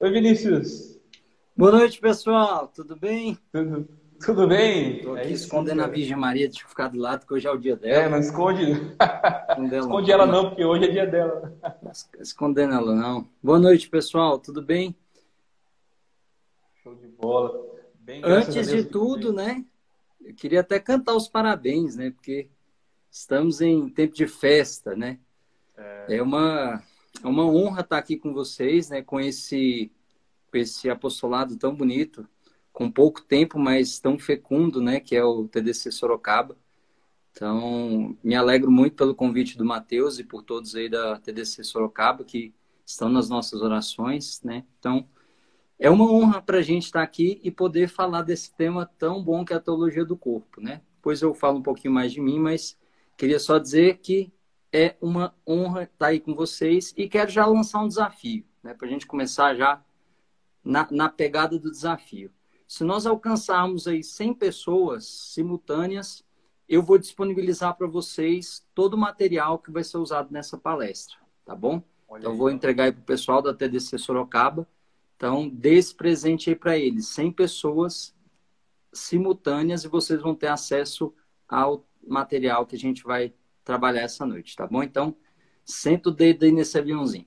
Oi, Vinícius. Boa noite, pessoal. Tudo bem? Tudo, tudo bem? Estou aqui é escondendo a Virgem Maria de ficar do lado, que hoje é o dia dela. É, não esconde. esconde ela não, porque hoje é dia dela. Escondendo ela não. Boa noite, pessoal. Tudo bem? Show de bola. Bem, Antes de tudo, né? Eu queria até cantar os parabéns, né? Porque estamos em tempo de festa, né? É, é uma, é uma honra estar aqui com vocês, né? Com esse, com esse apostolado tão bonito, com pouco tempo, mas tão fecundo, né? Que é o TDC Sorocaba. Então, me alegro muito pelo convite do Matheus e por todos aí da TDC Sorocaba que estão nas nossas orações, né? Então, é uma honra para a gente estar aqui e poder falar desse tema tão bom que é a teologia do corpo, né? Depois eu falo um pouquinho mais de mim, mas queria só dizer que é uma honra estar aí com vocês e quero já lançar um desafio, né? Para a gente começar já na, na pegada do desafio. Se nós alcançarmos aí 100 pessoas simultâneas, eu vou disponibilizar para vocês todo o material que vai ser usado nessa palestra, tá bom? Olha então, aí. vou entregar aí para o pessoal da TDC Sorocaba então, dê esse presente aí para eles. 100 pessoas simultâneas e vocês vão ter acesso ao material que a gente vai trabalhar essa noite, tá bom? Então, senta o dedo aí nesse aviãozinho.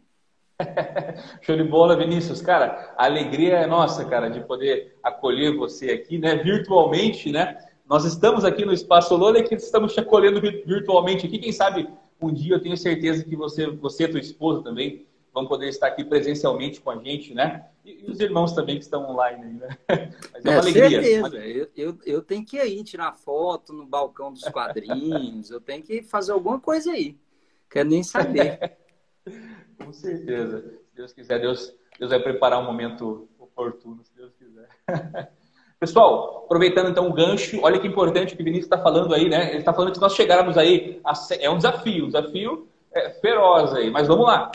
Show de bola, Vinícius. Cara, a alegria é nossa, cara, de poder acolher você aqui, né, virtualmente, né? Nós estamos aqui no Espaço Lola que estamos te acolhendo virtualmente aqui. Quem sabe um dia eu tenho certeza que você, você e tua esposa também vão poder estar aqui presencialmente com a gente, né? E, e os irmãos também que estão online, né? Mas é uma é, alegria. Certeza. Eu, eu, eu, tenho que ir aí tirar foto no balcão dos quadrinhos, eu tenho que fazer alguma coisa aí. Quero nem saber. com certeza. Se Deus quiser, Deus, Deus vai preparar um momento oportuno, se Deus quiser. Pessoal, aproveitando então o gancho, olha que importante que o Vinícius está falando aí, né? Ele está falando que nós chegarmos aí, a... é um desafio, um desafio é, feroz aí, mas vamos lá.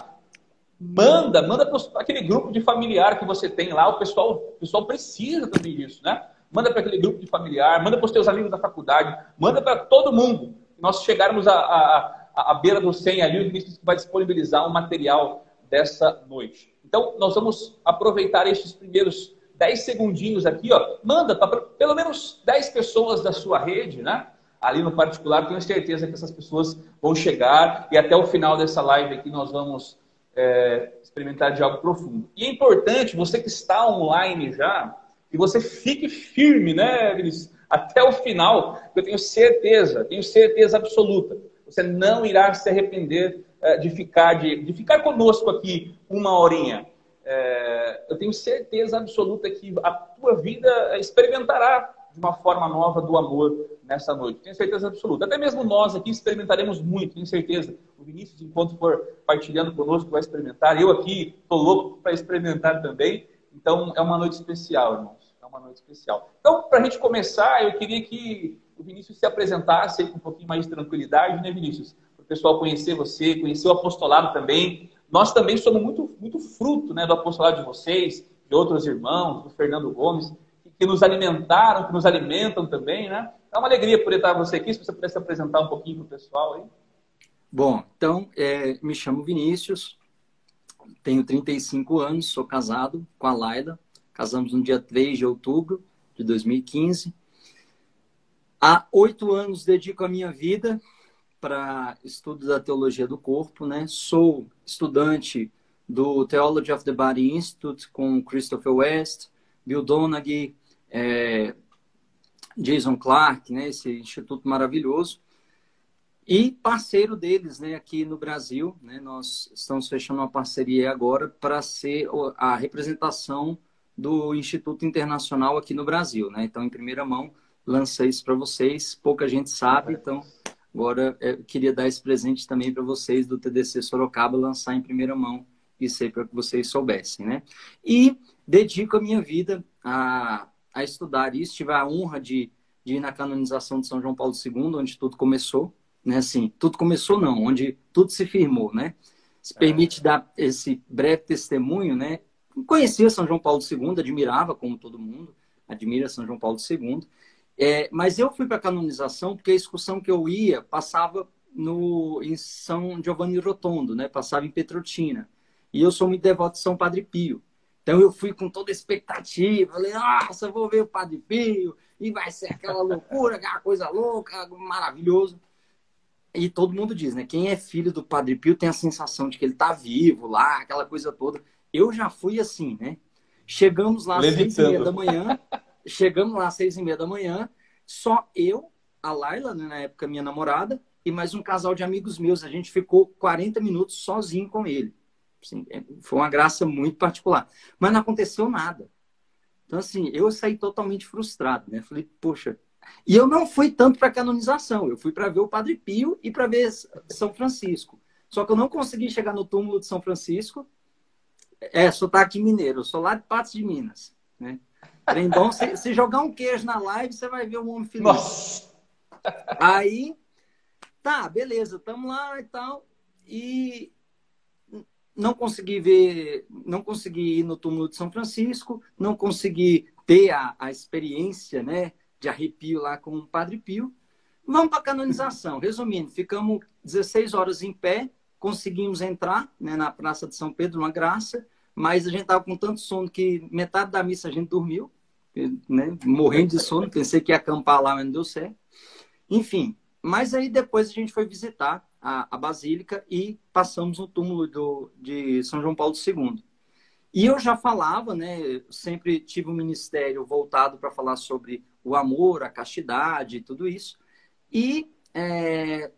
Manda, manda para aquele grupo de familiar que você tem lá, o pessoal, o pessoal precisa também disso, né? Manda para aquele grupo de familiar, manda para os teus amigos da faculdade, manda para todo mundo. Nós chegarmos à, à, à beira do 100 ali, o Vinícius vai disponibilizar um material dessa noite. Então, nós vamos aproveitar estes primeiros 10 segundinhos aqui, ó. Manda para pelo menos 10 pessoas da sua rede, né? Ali no particular, tenho certeza que essas pessoas vão chegar e até o final dessa live aqui nós vamos é, experimentar de algo profundo. E é importante, você que está online já, que você fique firme, né, Vinícius? Até o final, eu tenho certeza, tenho certeza absoluta. Você não irá se arrepender é, de ficar de, de ficar conosco aqui uma horinha. É, eu tenho certeza absoluta que a tua vida experimentará de uma forma nova do amor nessa noite. Tenho certeza absoluta. Até mesmo nós aqui experimentaremos muito, tenho certeza. O Vinícius, enquanto for partilhando conosco, vai experimentar. Eu aqui estou louco para experimentar também. Então, é uma noite especial, irmãos. É uma noite especial. Então, para a gente começar, eu queria que o Vinícius se apresentasse com um pouquinho mais de tranquilidade, né, Vinícius? Para o pessoal conhecer você, conhecer o apostolado também. Nós também somos muito, muito fruto né, do apostolado de vocês, de outros irmãos, do Fernando Gomes que nos alimentaram, que nos alimentam também, né? É uma alegria poder estar você aqui, se você pudesse apresentar um pouquinho para o pessoal aí. Bom, então, é, me chamo Vinícius, tenho 35 anos, sou casado com a Laida, casamos no dia 3 de outubro de 2015. Há oito anos dedico a minha vida para estudo da teologia do corpo, né? Sou estudante do Theology of the Body Institute com Christopher West, Bill Donaghy, é, Jason Clark, né, esse instituto maravilhoso, e parceiro deles né, aqui no Brasil. Né, nós estamos fechando uma parceria agora para ser a representação do Instituto Internacional aqui no Brasil. Né? Então, em primeira mão, lancei isso para vocês. Pouca gente sabe, então agora eu queria dar esse presente também para vocês do TDC Sorocaba, lançar em primeira mão isso aí para que vocês soubessem. Né? E dedico a minha vida a a estudar isso. Tive a honra de, de ir na canonização de São João Paulo II, onde tudo começou. Né? Assim, tudo começou não, onde tudo se firmou, né? Se é. permite dar esse breve testemunho, né? Conhecia São João Paulo II, admirava, como todo mundo, admira São João Paulo II. É, mas eu fui para a canonização porque a excursão que eu ia passava no, em São Giovanni Rotondo, né? Passava em Petrotina. E eu sou muito devoto de São Padre Pio. Então eu fui com toda expectativa, falei, nossa, vou ver o Padre Pio, e vai ser aquela loucura, aquela coisa louca, maravilhoso. E todo mundo diz, né? Quem é filho do Padre Pio tem a sensação de que ele tá vivo lá, aquela coisa toda. Eu já fui assim, né? Chegamos lá às seis e meia da manhã, chegamos lá às seis e meia da manhã, só eu, a Laila, né, na época minha namorada, e mais um casal de amigos meus. A gente ficou 40 minutos sozinho com ele. Assim, foi uma graça muito particular. Mas não aconteceu nada. Então, assim, eu saí totalmente frustrado, né? Falei, poxa. E eu não fui tanto para canonização, eu fui para ver o Padre Pio e para ver São Francisco. Só que eu não consegui chegar no túmulo de São Francisco. É, sotaque mineiro, eu sou lá de Patos de Minas, né? Trembão, se, se, jogar um queijo na live, você vai ver um homem feliz. Nossa. Aí, tá, beleza, estamos lá e tal. E não consegui ver, não consegui ir no túmulo de São Francisco, não consegui ter a, a experiência, né, de arrepio lá com o Padre Pio. Vamos para a canonização. Resumindo, ficamos 16 horas em pé, conseguimos entrar né, na Praça de São Pedro, uma graça, mas a gente estava com tanto sono que metade da missa a gente dormiu né, morrendo de sono, pensei que ia acampar lá, mas não deu certo. Enfim, mas aí depois a gente foi visitar a, a Basílica e passamos no túmulo do, de São João Paulo II. E eu já falava, né, sempre tive um ministério voltado para falar sobre o amor, a castidade, tudo isso. E é,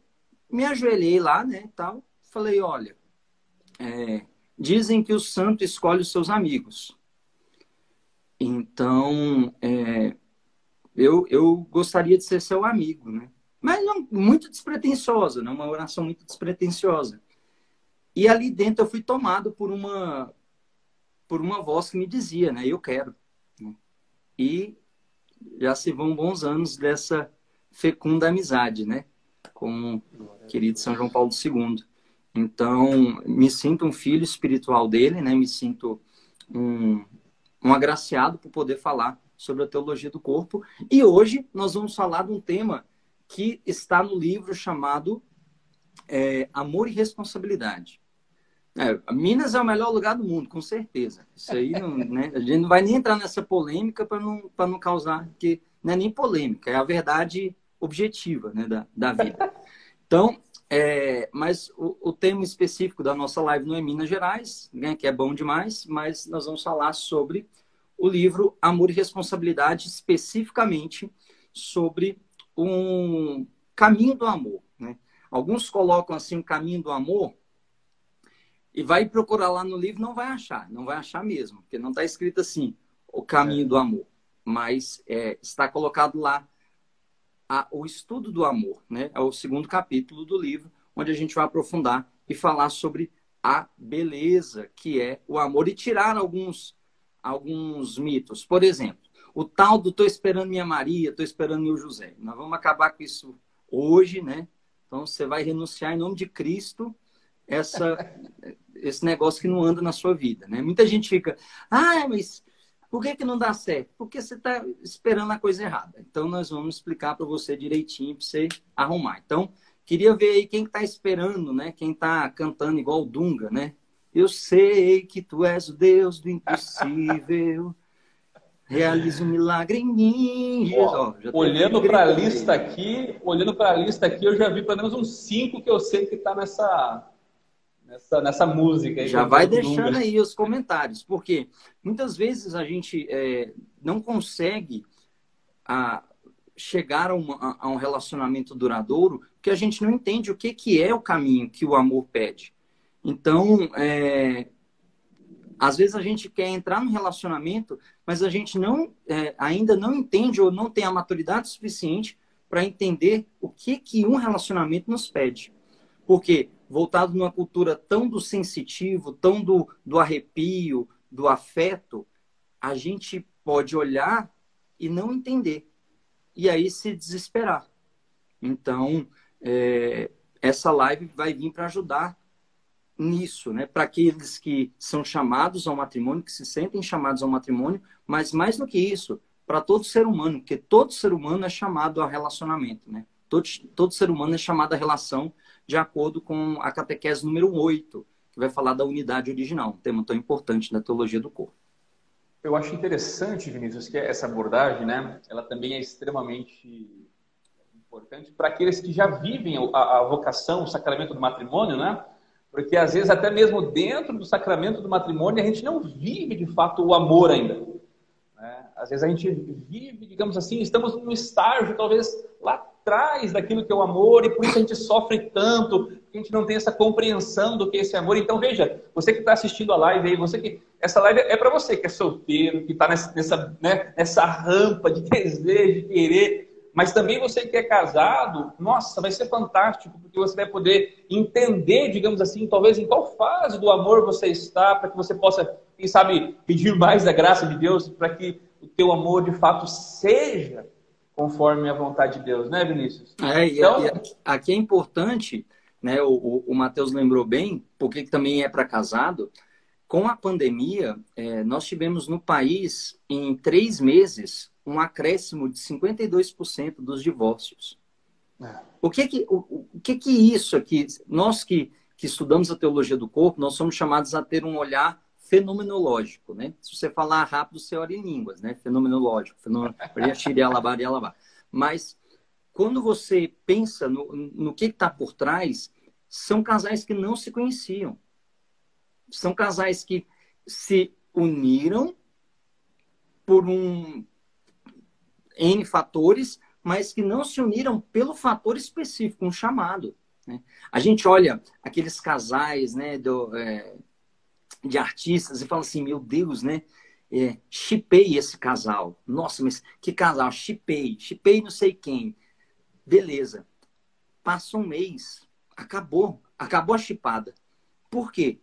me ajoelhei lá, né, tal, falei, olha, é, dizem que o santo escolhe os seus amigos. Então, é, eu, eu gostaria de ser seu amigo, né? Mas não, muito despretensiosa, né? uma oração muito despretensiosa. E ali dentro eu fui tomado por uma por uma voz que me dizia, né? Eu quero. Né? E já se vão bons anos dessa fecunda amizade, né? Com o querido São João Paulo II. Então, me sinto um filho espiritual dele, né? Me sinto um, um agraciado por poder falar sobre a teologia do corpo. E hoje nós vamos falar de um tema que está no livro chamado é, Amor e Responsabilidade. É, Minas é o melhor lugar do mundo, com certeza. Isso aí, não, né? a gente não vai nem entrar nessa polêmica para não, não causar, que não é nem polêmica, é a verdade objetiva né, da, da vida. Então, é, mas o, o, tema específico da nossa live não é Minas Gerais, né, que é bom demais, mas nós vamos falar sobre o livro Amor e Responsabilidade, especificamente sobre um caminho do amor. Né? Alguns colocam assim o um caminho do amor e vai procurar lá no livro, não vai achar, não vai achar mesmo, porque não está escrito assim o caminho é. do amor, mas é, está colocado lá a, o estudo do amor, né? É o segundo capítulo do livro, onde a gente vai aprofundar e falar sobre a beleza que é o amor e tirar alguns, alguns mitos. Por exemplo, o tal do tô esperando minha Maria, tô esperando meu José. Nós vamos acabar com isso hoje, né? Então você vai renunciar em nome de Cristo essa esse negócio que não anda na sua vida, né? Muita gente fica, ah, mas por que, que não dá certo? Porque você está esperando a coisa errada. Então, nós vamos explicar para você direitinho, para você arrumar. Então, queria ver aí quem está esperando, né? Quem está cantando igual o Dunga, né? Eu sei que tu és o Deus do impossível. Realiza um milagre em mim. Ó, olhando para a lista aqui, olhando para a lista aqui, eu já vi pelo menos uns cinco que eu sei que está nessa nessa, nessa música. Já vai deixando aí os comentários, porque muitas vezes a gente é, não consegue a, chegar a, uma, a, um relacionamento duradouro porque a gente não entende o que, que é o caminho que o amor pede. Então, é, às vezes a gente quer entrar no relacionamento, mas a gente não é, ainda não entende ou não tem a maturidade suficiente para entender o que, que um relacionamento nos pede. Porque voltado numa cultura tão do sensitivo, tão do, do arrepio, do afeto, a gente pode olhar e não entender. E aí se desesperar. Então, é, essa live vai vir para ajudar nisso, né? Para aqueles que são chamados ao matrimônio, que se sentem chamados ao matrimônio, mas mais do que isso, para todo ser humano, porque todo ser humano é chamado a relacionamento, né? Todo, todo ser humano é chamado a relação de acordo com a catequese número 8, que vai falar da unidade original, um tema tão importante da teologia do corpo. Eu acho interessante, Vinícius, que essa abordagem, né, ela também é extremamente importante para aqueles que já vivem a, a vocação, o sacramento do matrimônio, né? Porque às vezes até mesmo dentro do sacramento do matrimônio a gente não vive de fato o amor ainda. Né? Às vezes a gente vive, digamos assim, estamos num estágio talvez lá atrás daquilo que é o amor e por isso a gente sofre tanto, a gente não tem essa compreensão do que é esse amor. Então veja, você que está assistindo a live aí, você que essa live é para você que é solteiro, que está nessa, nessa, né, nessa rampa de desejo, de querer mas também você que é casado, nossa, vai ser fantástico, porque você vai poder entender, digamos assim, talvez em qual fase do amor você está, para que você possa, quem sabe, pedir mais da graça de Deus, para que o teu amor de fato seja conforme a vontade de Deus, né, Vinícius? É, então, e aqui é importante, né, o, o, Matheus lembrou bem, porque também é para casado, com a pandemia, é, nós tivemos no país, em três meses, um acréscimo de 52% dos divórcios. É. O que que, o, o, que que isso aqui, nós que, que estudamos a teologia do corpo, nós somos chamados a ter um olhar fenomenológico, né? Se você falar rápido, você ora em línguas, né? Fenomenológico, Mas quando você pensa no, no que está por trás, são casais que não se conheciam. São casais que se uniram por um, N fatores, mas que não se uniram pelo fator específico, um chamado. Né? A gente olha aqueles casais né, do, é, de artistas e fala assim, meu Deus, né? É, chipei esse casal. Nossa, mas que casal? Chipei, chipei não sei quem. Beleza. Passa um mês, acabou, acabou a chipada. Por quê?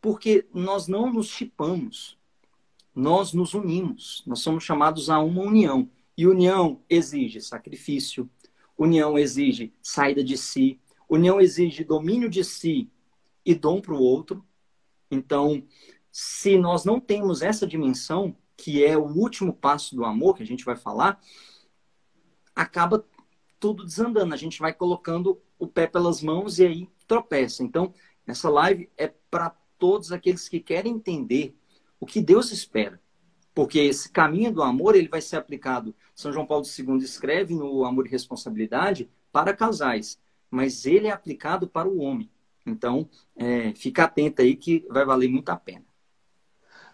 Porque nós não nos chipamos, nós nos unimos, nós somos chamados a uma união. E união exige sacrifício, união exige saída de si, união exige domínio de si e dom para o outro. Então, se nós não temos essa dimensão, que é o último passo do amor, que a gente vai falar, acaba tudo desandando. A gente vai colocando o pé pelas mãos e aí tropeça. Então, essa live é para todos aqueles que querem entender o que Deus espera. Porque esse caminho do amor ele vai ser aplicado. São João Paulo II escreve no Amor e Responsabilidade para casais, mas ele é aplicado para o homem. Então, é, fica atento aí que vai valer muito a pena.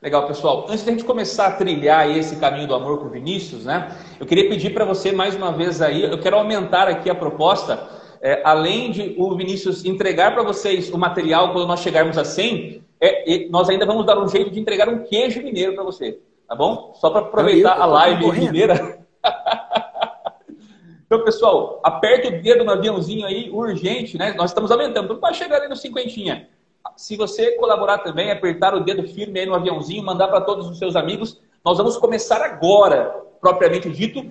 Legal, pessoal. Antes da gente começar a trilhar esse caminho do amor com o Vinícius, né? Eu queria pedir para você mais uma vez aí, eu quero aumentar aqui a proposta, é, além de o Vinícius entregar para vocês o material quando nós chegarmos a 100, é, nós ainda vamos dar um jeito de entregar um queijo mineiro para você tá bom? Só para aproveitar eu, eu a live mineira. então, pessoal, aperta o dedo no aviãozinho aí, urgente, né? Nós estamos aumentando, tudo para chegar ali no cinquentinha. Se você colaborar também, apertar o dedo firme aí no aviãozinho, mandar para todos os seus amigos, nós vamos começar agora, propriamente dito,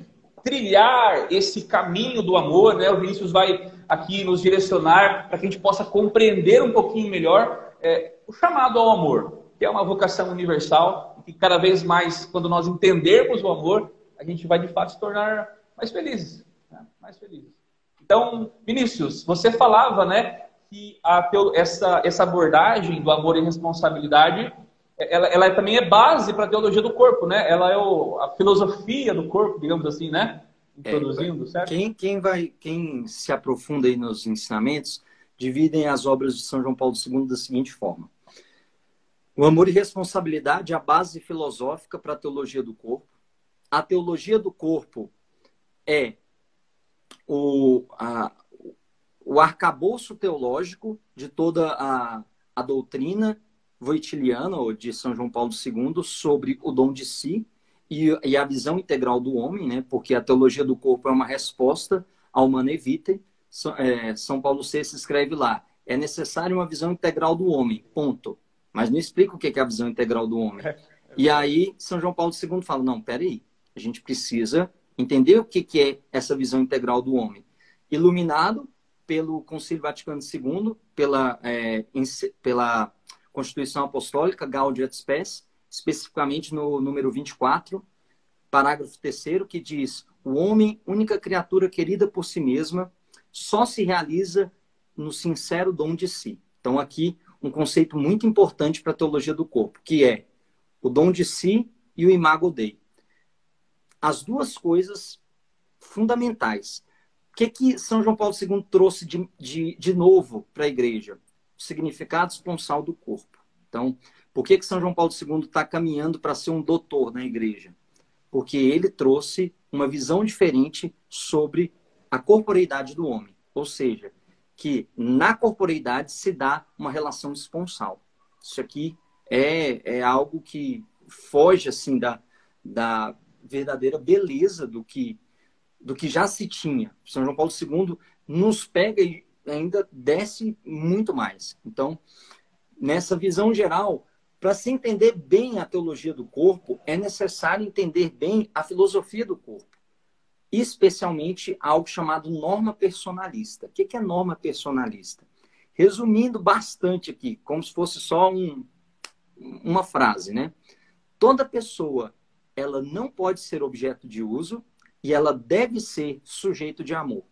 trilhar esse caminho do amor, né? O Vinícius vai aqui nos direcionar para que a gente possa compreender um pouquinho melhor é, o chamado ao amor, que é uma vocação universal que cada vez mais, quando nós entendermos o amor, a gente vai de fato se tornar mais felizes. Né? Mais felizes. Então, Vinícius, você falava, né, que a essa, essa abordagem do amor e responsabilidade, ela, ela também é base para a teologia do corpo, né? Ela é o, a filosofia do corpo, digamos assim, né? Introduzindo, é, certo? Quem, quem, vai, quem se aprofunda aí nos ensinamentos, dividem as obras de São João Paulo II da seguinte forma. O amor e responsabilidade é a base filosófica para a teologia do corpo. A teologia do corpo é o, a, o arcabouço teológico de toda a, a doutrina voitiliana, ou de São João Paulo II, sobre o dom de si e, e, a visão integral do homem, né? porque a teologia do corpo é uma resposta ao manevite. São, é, São Paulo VI escreve lá, é necessário uma visão integral do homem, ponto. Mas não explica o que é a visão integral do homem. É, e aí, São João Paulo II fala: não, peraí, a gente precisa entender o que é essa visão integral do homem. Iluminado pelo Concílio Vaticano II, pela, é, pela Constituição Apostólica Gaudium et Spes, especificamente no número 24, parágrafo 3 que diz: o homem, única criatura querida por si mesma, só se realiza no sincero dom de si. Então, aqui, um conceito muito importante para a teologia do corpo, que é o dom de si e o Imago Dei. As duas coisas fundamentais. O que, que São João Paulo II trouxe de, de, de novo para a igreja? O significado esponsal do corpo. Então, por que, que São João Paulo II está caminhando para ser um doutor na igreja? Porque ele trouxe uma visão diferente sobre a corporeidade do homem. Ou seja, que na corporeidade se dá uma relação esponsal. Isso aqui é, é algo que foge assim da, da verdadeira beleza do que do que já se tinha. São João Paulo II nos pega e ainda desce muito mais. Então, nessa visão geral, para se entender bem a teologia do corpo, é necessário entender bem a filosofia do corpo, especialmente algo chamado norma personalista. O que é norma personalista? Resumindo bastante aqui, como se fosse só um, uma frase, né? Toda pessoa, ela não pode ser objeto de uso e ela deve ser sujeito de amor.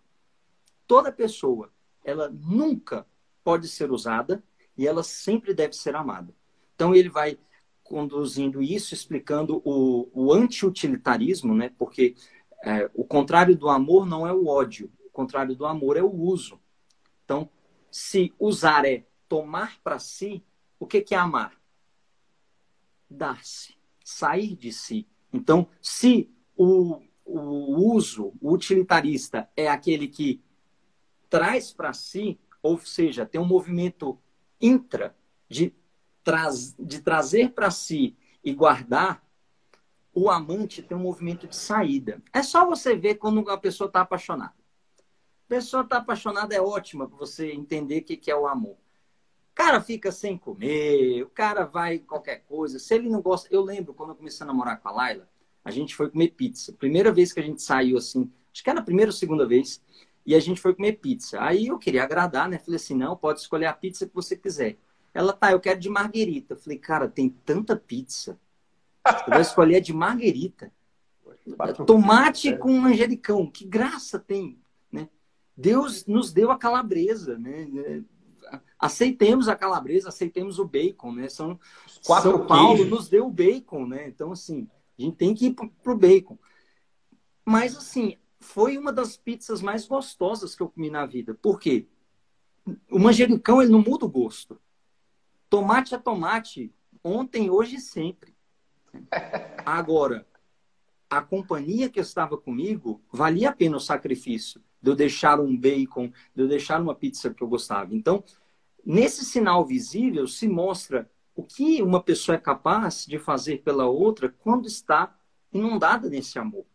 Toda pessoa, ela nunca pode ser usada e ela sempre deve ser amada. Então ele vai conduzindo isso, explicando o, o anti-utilitarismo, né? Porque é, o contrário do amor não é o ódio, o contrário do amor é o uso. Então, se usar é tomar para si, o que, que é amar? dar-se, sair de si. Então, se o, o uso, o utilitarista, é aquele que traz para si, ou seja, tem um movimento intra de, traz, de trazer para si e guardar, o amante tem um movimento de saída. É só você ver quando a pessoa está apaixonada. A pessoa está apaixonada é ótima para você entender o que, que é o amor. O cara fica sem comer, o cara vai qualquer coisa. Se ele não gosta. Eu lembro quando eu comecei a namorar com a Laila, a gente foi comer pizza. Primeira vez que a gente saiu assim, acho que era a primeira ou segunda vez, e a gente foi comer pizza. Aí eu queria agradar, né? Falei assim: não, pode escolher a pizza que você quiser. Ela, tá, eu quero de marguerita. Falei, cara, tem tanta pizza. Você vai escolher a de marguerita. Tomate com manjericão, que graça tem, né? Deus nos deu a calabresa, né? aceitemos a calabresa, aceitemos o bacon, né? São, Quatro São Paulo queijos. nos deu o bacon, né? Então, assim, a gente tem que ir pro, pro bacon. Mas, assim, foi uma das pizzas mais gostosas que eu comi na vida. Por quê? O manjericão, ele não muda o gosto. Tomate é tomate, ontem, hoje e sempre. Agora, a companhia que estava comigo, valia a pena o sacrifício de eu deixar um bacon, de eu deixar uma pizza que eu gostava. Então, nesse sinal visível se mostra o que uma pessoa é capaz de fazer pela outra quando está inundada nesse amor.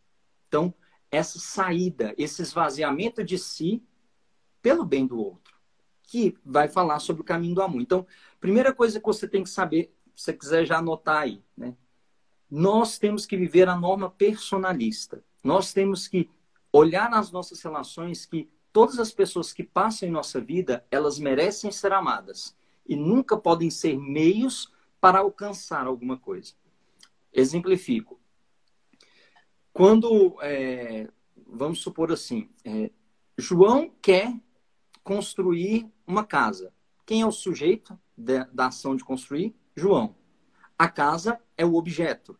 Então, essa saída, esse esvaziamento de si pelo bem do outro, que vai falar sobre o caminho do amor. Então, primeira coisa que você tem que saber, se você quiser já anotar aí, né? Nós temos que viver a norma personalista. Nós temos que olhar nas nossas relações que todas as pessoas que passam em nossa vida, elas merecem ser amadas e nunca podem ser meios para alcançar alguma coisa. Exemplifico. Quando, é, vamos supor assim, é, João quer construir uma casa. Quem é o sujeito de, da ação de construir? João. A casa é o objeto.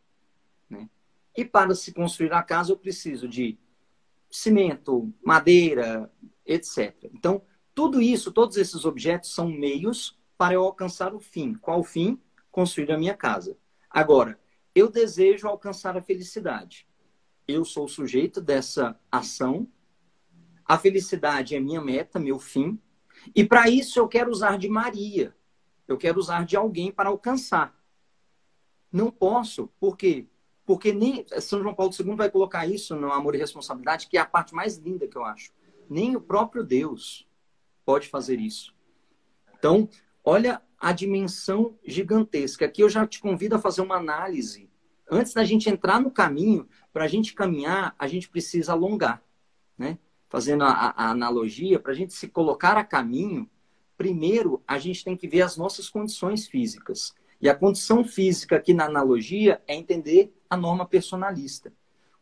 Né? E para se construir a casa, eu preciso de cimento, madeira, etc. Então, tudo isso, todos esses objetos são meios para eu alcançar o fim. Qual o fim? Construir a minha casa. Agora, eu desejo alcançar a felicidade. Eu sou o sujeito dessa ação. A felicidade é minha meta, meu fim. E para isso eu quero usar de Maria. Eu quero usar de alguém para alcançar. Não posso, por quê? Porque nem São João Paulo II vai colocar isso no Amor e Responsabilidade, que é a parte mais linda que eu acho. Nem o próprio Deus pode fazer isso. Então, olha a dimensão gigantesca. Aqui eu já te convido a fazer uma análise. Antes da gente entrar no caminho, para a gente caminhar, a gente precisa alongar. Né? Fazendo a, a analogia, para a gente se colocar a caminho, primeiro a gente tem que ver as nossas condições físicas. E a condição física aqui na analogia é entender a norma personalista.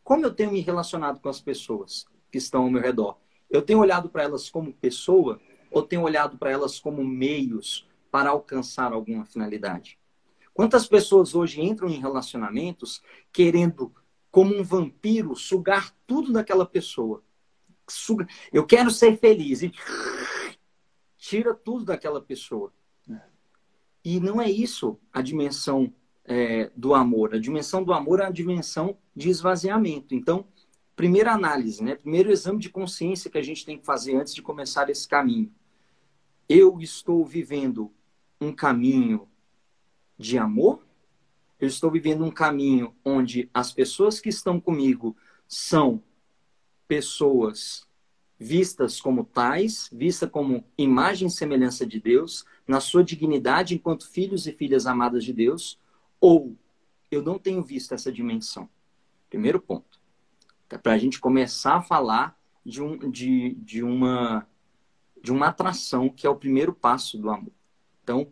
Como eu tenho me relacionado com as pessoas que estão ao meu redor? Eu tenho olhado para elas como pessoa ou tenho olhado para elas como meios para alcançar alguma finalidade? Quantas pessoas hoje entram em relacionamentos querendo, como um vampiro, sugar tudo daquela pessoa? Eu quero ser feliz e tira tudo daquela pessoa. E não é isso a dimensão é, do amor. A dimensão do amor é a dimensão de esvaziamento. Então, primeira análise, né? primeiro exame de consciência que a gente tem que fazer antes de começar esse caminho. Eu estou vivendo um caminho de amor? Eu estou vivendo um caminho onde as pessoas que estão comigo são pessoas vistas como tais, vistas como imagem e semelhança de Deus, na sua dignidade enquanto filhos e filhas amadas de Deus, ou eu não tenho visto essa dimensão. Primeiro ponto. Para a gente começar a falar de, um, de, de, uma, de uma atração, que é o primeiro passo do amor. Então,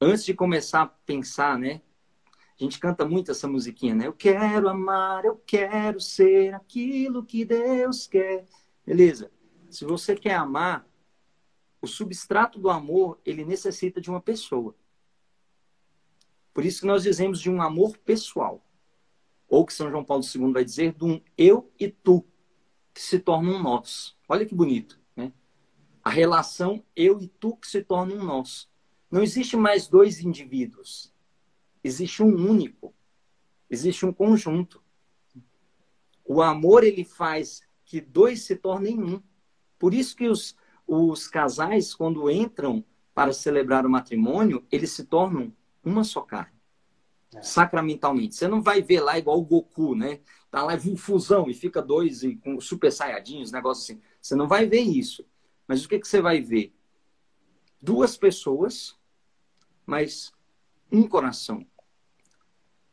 antes de começar a pensar, né? A gente canta muito essa musiquinha, né? Eu quero amar, eu quero ser aquilo que Deus quer. Beleza. Se você quer amar, o substrato do amor, ele necessita de uma pessoa. Por isso que nós dizemos de um amor pessoal. Ou que São João Paulo II vai dizer de um eu e tu, que se torna um nós. Olha que bonito, né? A relação eu e tu que se torna um nós. Não existe mais dois indivíduos. Existe um único. Existe um conjunto. O amor ele faz que dois se tornem um. Por isso que os, os casais, quando entram para celebrar o matrimônio, eles se tornam uma só carne. É. Sacramentalmente. Você não vai ver lá igual o Goku, né? Tá lá em fusão e fica dois e com super saiyajins, negócio assim. Você não vai ver isso. Mas o que, que você vai ver? Duas pessoas mas um coração.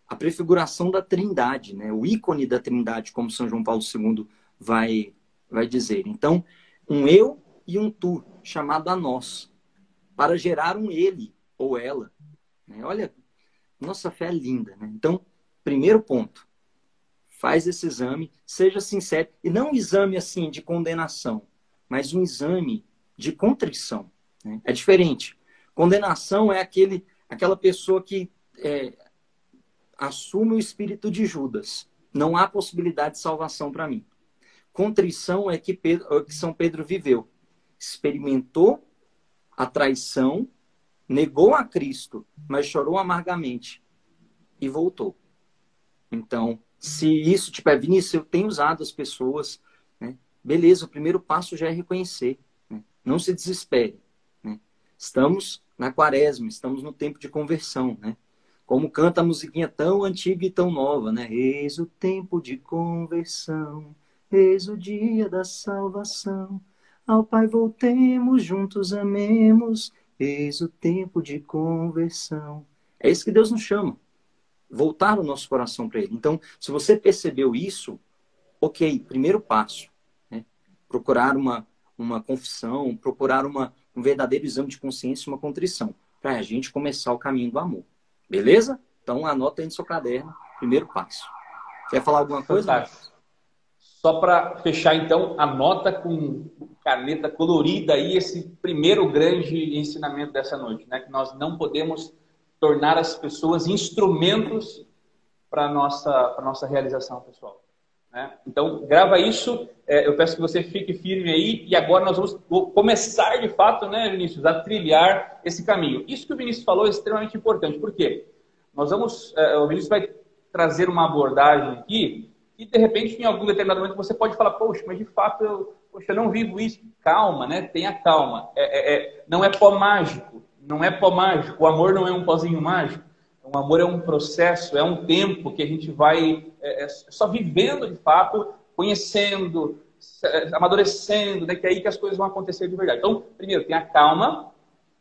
A prefiguração da Trindade, né? o ícone da Trindade, como São João Paulo II vai, vai dizer. Então, um eu e um tu, chamado a nós, para gerar um ele ou ela. Né? Olha, nossa fé é linda. Né? Então, primeiro ponto, faz esse exame, seja sincero, e não um exame assim de condenação, mas um exame de contrição. Né? É diferente. Condenação é aquele, aquela pessoa que é, assume o espírito de Judas. Não há possibilidade de salvação para mim. Contrição é que, Pedro, é que São Pedro viveu. Experimentou a traição, negou a Cristo, mas chorou amargamente e voltou. Então, se isso tiver Vinícius, eu tenho usado as pessoas, né? beleza, o primeiro passo já é reconhecer. Né? Não se desespere. Né? Estamos na quaresma, estamos no tempo de conversão, né? Como canta a musiquinha tão antiga e tão nova, né? Eis o tempo de conversão, eis o dia da salvação. Ao Pai voltemos, juntos amemos, eis o tempo de conversão. É isso que Deus nos chama. Voltar o nosso coração para Ele. Então, se você percebeu isso, ok, primeiro passo. Né? Procurar uma, uma confissão, procurar uma, um verdadeiro exame de consciência e uma contrição, para a gente começar o caminho do amor. Beleza? Então anota aí no seu caderno, primeiro passo. Quer falar alguma coisa? Fantástico. Só para fechar, então, anota com caneta colorida aí esse primeiro grande ensinamento dessa noite, né? Que nós não podemos tornar as pessoas instrumentos para nossa para nossa realização pessoal. Né? Então, grava isso. É, eu peço que você fique firme aí. E agora nós vamos começar, de fato, né, Vinícius, a trilhar esse caminho. Isso que o Vinícius falou é extremamente importante. Por quê? Nós vamos, é, o Vinícius vai trazer uma abordagem aqui e, de repente, em algum determinado momento, você pode falar, poxa, mas de fato eu, poxa, eu não vivo isso. Calma, né? Tenha calma. É, é, é não é pó mágico. Não é pó mágico. O amor não é um pozinho mágico. O amor é um processo, é um tempo que a gente vai é, é só vivendo de fato, conhecendo, é, amadurecendo, né? que é aí que as coisas vão acontecer de verdade. Então, primeiro, tenha calma,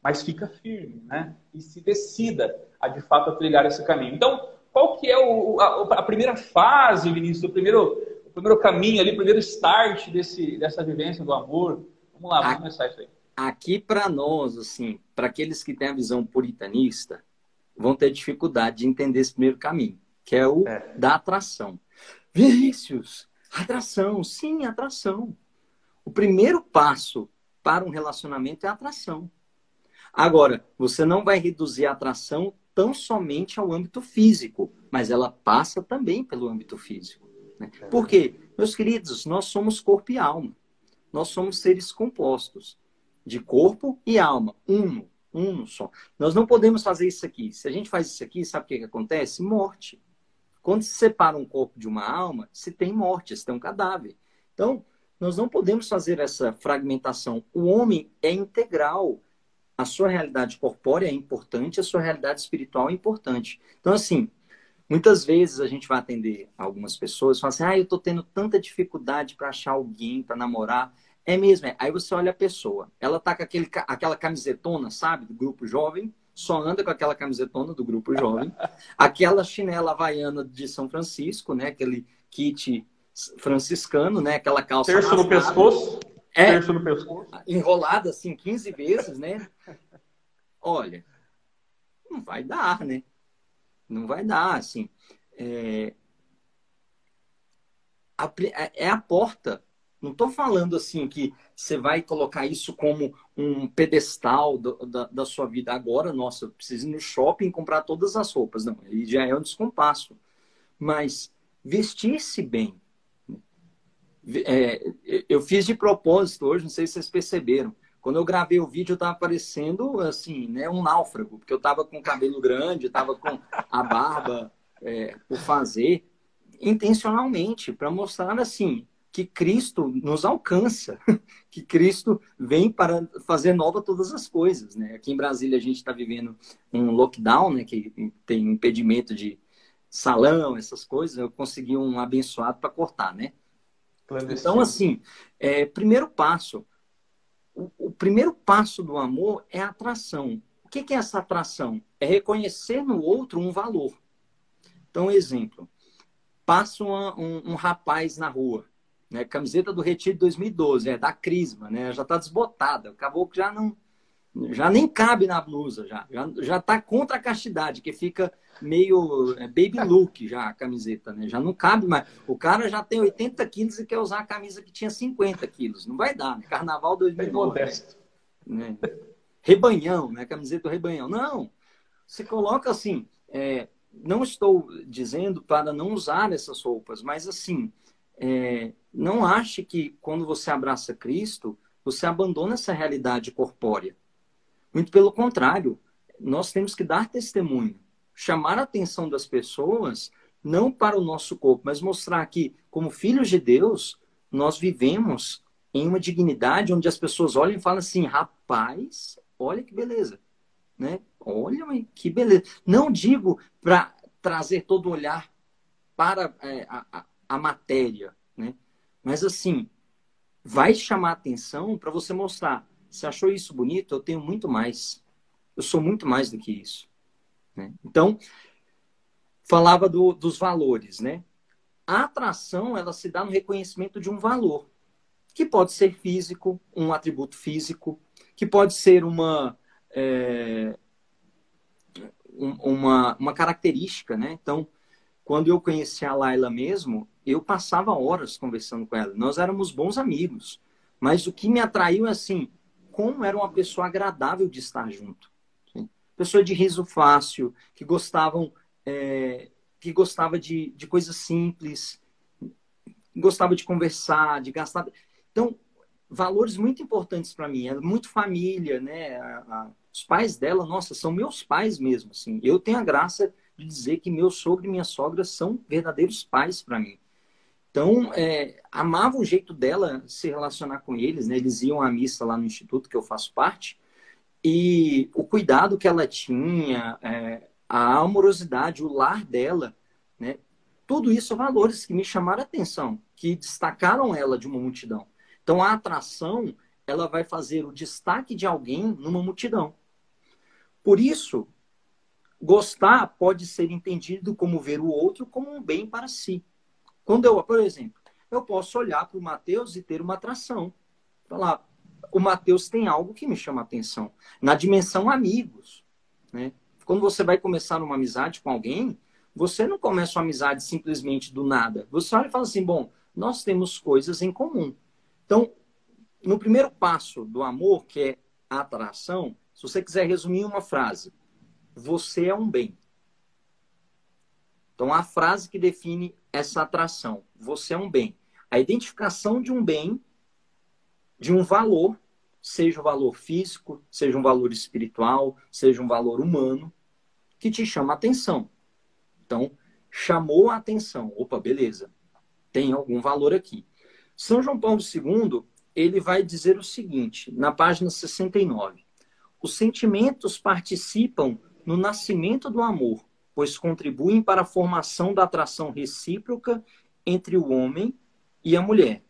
mas fica firme, né? E se decida a de fato trilhar esse caminho. Então, qual que é o, a, a, primeira fase, Vinícius, o primeiro, o primeiro caminho ali, o primeiro start desse, dessa vivência do amor? Vamos lá, vamos começar isso aí. Aqui para nós, assim, para aqueles que têm a visão puritanista, vão ter dificuldade de entender esse primeiro caminho, que é o é. da atração. Vinícius, atração, sim, atração. O primeiro passo para um relacionamento é a atração. Agora, você não vai reduzir a atração tão somente ao âmbito físico, mas ela passa também pelo âmbito físico. Né? É Por quê? Meus queridos, nós somos corpo e alma. Nós somos seres compostos de corpo e alma, uno, uno só. Nós não podemos fazer isso aqui. Se a gente faz isso aqui, sabe o que, que acontece? Morte. Quando se separa um corpo de uma alma, se tem morte, se tem um cadáver. Então, nós não podemos fazer essa fragmentação. O homem é integral. A sua realidade corpórea é importante, a sua realidade espiritual é importante. Então, assim, muitas vezes a gente vai atender algumas pessoas e fala assim: ah, eu estou tendo tanta dificuldade para achar alguém para namorar. É mesmo, é. Aí você olha a pessoa, ela tá com aquele, aquela camisetona, sabe, do grupo jovem, só anda com aquela camisetona do grupo jovem, aquela chinela havaiana de São Francisco, né, aquele kit franciscano, né, aquela calça terço no pescoço, é, terço no pescoço, enrolada assim 15 vezes, né? Olha, não vai dar, né? Não vai dar, assim. É a, é a porta não estou falando assim que você vai colocar isso como um pedestal do, da, da, sua vida agora. Nossa, eu preciso ir no shopping comprar todas as roupas. Não, aí já é um descompasso. Mas vestir-se bem. É, eu fiz de propósito hoje, não sei se vocês perceberam. Quando eu gravei o vídeo, eu estava parecendo assim, né, um náufrago, porque eu estava com o cabelo grande, estava com a barba é, por fazer, intencionalmente, para mostrar assim, que Cristo nos alcança, que Cristo vem para fazer nova todas as coisas, né? Aqui em Brasília a gente está vivendo um lockdown, né? Que tem impedimento de salão, essas coisas. Eu consegui um abençoado para cortar, né? Então, assim, é, primeiro passo, o, o, primeiro passo do amor é atração. O que, que é essa atração? É reconhecer no outro um valor. Então, exemplo, passa uma, um, um rapaz na rua, né? Camiseta do Retiro de 2012, é da Crisma, né? Já está desbotada. Acabou que já não já nem cabe na blusa, já. Já, já tá contra a castidade, que fica meio é, baby look já a camiseta, né? Já não cabe mais. O cara já tem 80 quilos e quer usar a camisa que tinha 50 quilos. Não vai dar, né? Carnaval 2009. Né? né? Rebanhão, né? Camiseta do rebanhão. Não. Você coloca assim, é, não estou dizendo para não usar essas roupas, mas assim, é, não ache que quando você abraça Cristo, você abandona essa realidade corpórea. Muito pelo contrário, nós temos que dar testemunho, chamar a atenção das pessoas, não para o nosso corpo, mas mostrar que, como filhos de Deus, nós vivemos em uma dignidade onde as pessoas olham e falam assim: rapaz, olha que beleza. Né? Olha que beleza. Não digo para trazer todo o olhar para é, a, a matéria, né? Mas assim, vai chamar atenção para você mostrar. Você achou isso bonito? Eu tenho muito mais. Eu sou muito mais do que isso. Né? Então, falava do, dos valores, né? A atração, ela se dá no reconhecimento de um valor, que pode ser físico, um atributo físico, que pode ser uma, é, uma, uma característica, né? Então, quando eu conheci a Laila mesmo, eu passava horas conversando com ela. Nós éramos bons amigos. Mas o que me atraiu é assim, como era uma pessoa agradável de estar junto. Sim? Pessoa de riso fácil, que gostavam, é, que gostava de, de coisas simples, gostava de conversar, de gastar. Então, valores muito importantes para mim. É muito família, né? A, a, os pais dela, nossa, são meus pais mesmo. Assim. Eu tenho a graça de dizer que meu sogro e minha sogra são verdadeiros pais para mim. Então, é, amava o jeito dela se relacionar com eles, né? Eles iam à missa lá no instituto que eu faço parte e o cuidado que ela tinha, é, a amorosidade, o lar dela, né? Tudo isso valores que me chamaram a atenção, que destacaram ela de uma multidão. Então, a atração, ela vai fazer o destaque de alguém numa multidão. Por isso, Gostar pode ser entendido como ver o outro como um bem para si. Quando eu, por exemplo, eu posso olhar para o Mateus e ter uma atração. Falar, o Mateus tem algo que me chama atenção. Na dimensão amigos. Né? Quando você vai começar uma amizade com alguém, você não começa uma amizade simplesmente do nada. Você olha e fala assim: bom, nós temos coisas em comum. Então, no primeiro passo do amor, que é a atração, se você quiser resumir uma frase, você é um bem. Então, a frase que define essa atração, você é um bem. A identificação de um bem, de um valor, seja um valor físico, seja um valor espiritual, seja um valor humano, que te chama a atenção. Então, chamou a atenção. Opa, beleza. Tem algum valor aqui. São João Paulo II, ele vai dizer o seguinte, na página 69. Os sentimentos participam no nascimento do amor, pois contribuem para a formação da atração recíproca entre o homem e a mulher.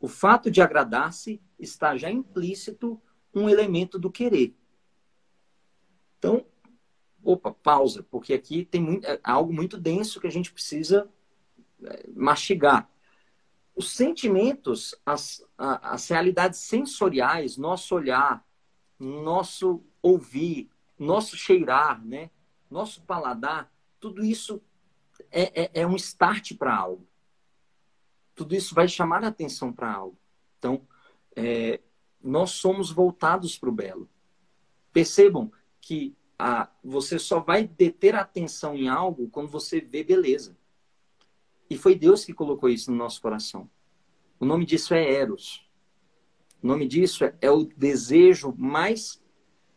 O fato de agradar-se está já implícito um elemento do querer. Então, opa, pausa, porque aqui tem muito, é algo muito denso que a gente precisa é, mastigar. Os sentimentos, as, as realidades sensoriais, nosso olhar, nosso ouvir, nosso cheirar, né? Nosso paladar, tudo isso é, é, é um start para algo. Tudo isso vai chamar a atenção para algo. Então, é, nós somos voltados para o belo. Percebam que a, você só vai deter a atenção em algo quando você vê beleza. E foi Deus que colocou isso no nosso coração. O nome disso é Eros. O nome disso é, é o desejo mais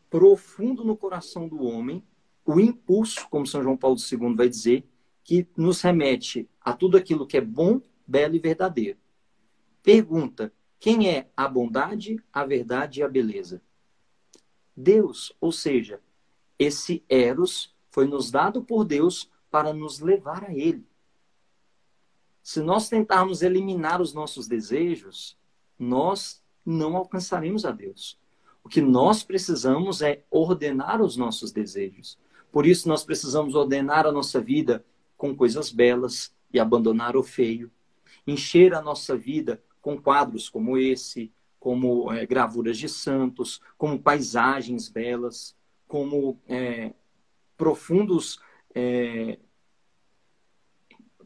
profundo no coração do homem, o impulso, como São João Paulo II vai dizer, que nos remete a tudo aquilo que é bom, belo e verdadeiro. Pergunta: quem é a bondade, a verdade e a beleza? Deus, ou seja, esse Eros foi nos dado por Deus para nos levar a Ele. Se nós tentarmos eliminar os nossos desejos, nós não alcançaremos a Deus. O que nós precisamos é ordenar os nossos desejos. Por isso, nós precisamos ordenar a nossa vida com coisas belas e abandonar o feio. Encher a nossa vida com quadros como esse, como é, gravuras de santos, como paisagens belas, como é, profundos é,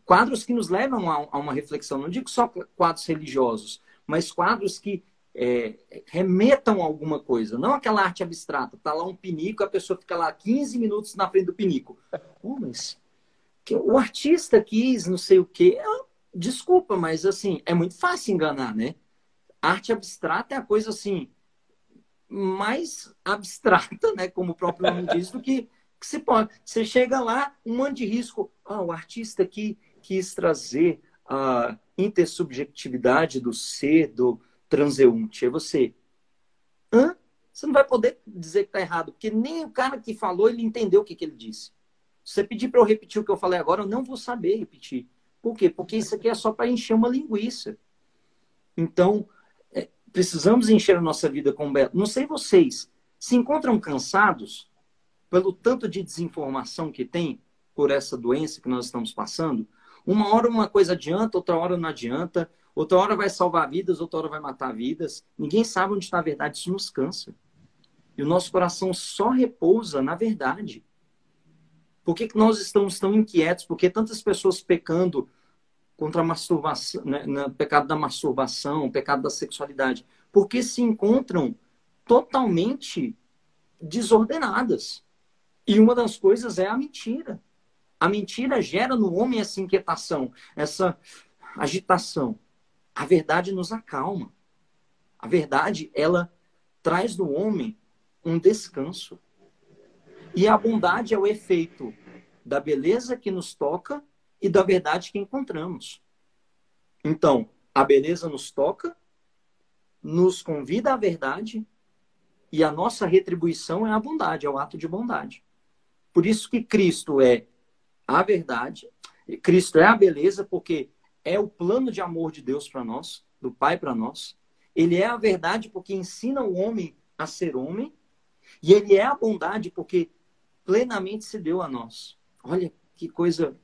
quadros que nos levam a, a, uma reflexão. Não digo só quadros religiosos, mas quadros que é, remetam a alguma coisa. Não aquela arte abstrata. Está lá um pinico, a pessoa fica lá 15 minutos na frente do pinico. Oh, mas o artista quis não sei o quê. desculpa, mas assim, é muito fácil enganar, né? Arte abstrata é a coisa assim mais abstrata, né, como o próprio nome diz, do que, que você pode. Você chega lá, um monte de risco. Ah, o artista aqui quis trazer a intersubjetividade do ser, do transeunte. É você. Hã? Você não vai poder dizer que está errado, porque nem o cara que falou, ele entendeu o que, que ele disse. Se você pedir para eu repetir o que eu falei agora, eu não vou saber repetir. Por quê? Porque isso aqui é só para encher uma linguiça. Então, precisamos encher a nossa vida com belo. Não sei vocês, se encontram cansados pelo tanto de desinformação que tem por essa doença que nós estamos passando? Uma hora uma coisa adianta, outra hora não adianta, outra hora vai salvar vidas, outra hora vai matar vidas. Ninguém sabe onde está a verdade, isso nos cansa. E o nosso coração só repousa na verdade. Por que, que nós estamos tão inquietos? Por que tantas pessoas pecando contra a masturbação, né, no pecado da masturbação, pecado da sexualidade, porque se encontram totalmente desordenadas. E uma das coisas é a mentira. A mentira gera no homem essa inquietação, essa agitação. A verdade nos acalma. A verdade, ela traz no homem um descanso. E a bondade é o efeito da beleza que nos toca e da verdade que encontramos. Então, a beleza nos toca, nos convida à verdade e a nossa retribuição é a bondade, é o ato de bondade. Por isso que Cristo é a verdade, Cristo é a beleza, porque é o plano de amor de Deus para nós, do Pai para nós. Ele é a verdade porque ensina o homem a ser homem, e ele é a bondade porque plenamente se deu a nós. Olha que coisa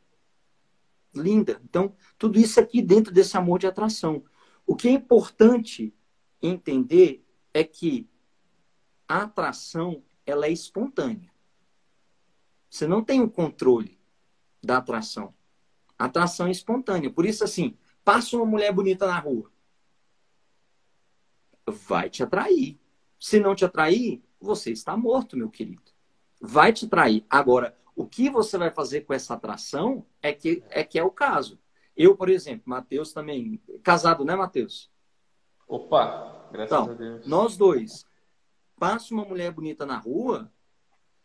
linda. Então, tudo isso aqui dentro desse amor de atração. O que é importante entender é que a atração ela é espontânea. Você não tem o controle da atração. Atração espontânea. Por isso, assim, passa uma mulher bonita na rua. Vai te atrair. Se não te atrair, você está morto, meu querido. vai te trair. Agora, o que você vai fazer com essa atração é que é, que é o caso. Eu, por exemplo, Matheus também, casado, né, Matheus? Opa, graças então, a Deus. Nós dois, passa uma mulher bonita na rua,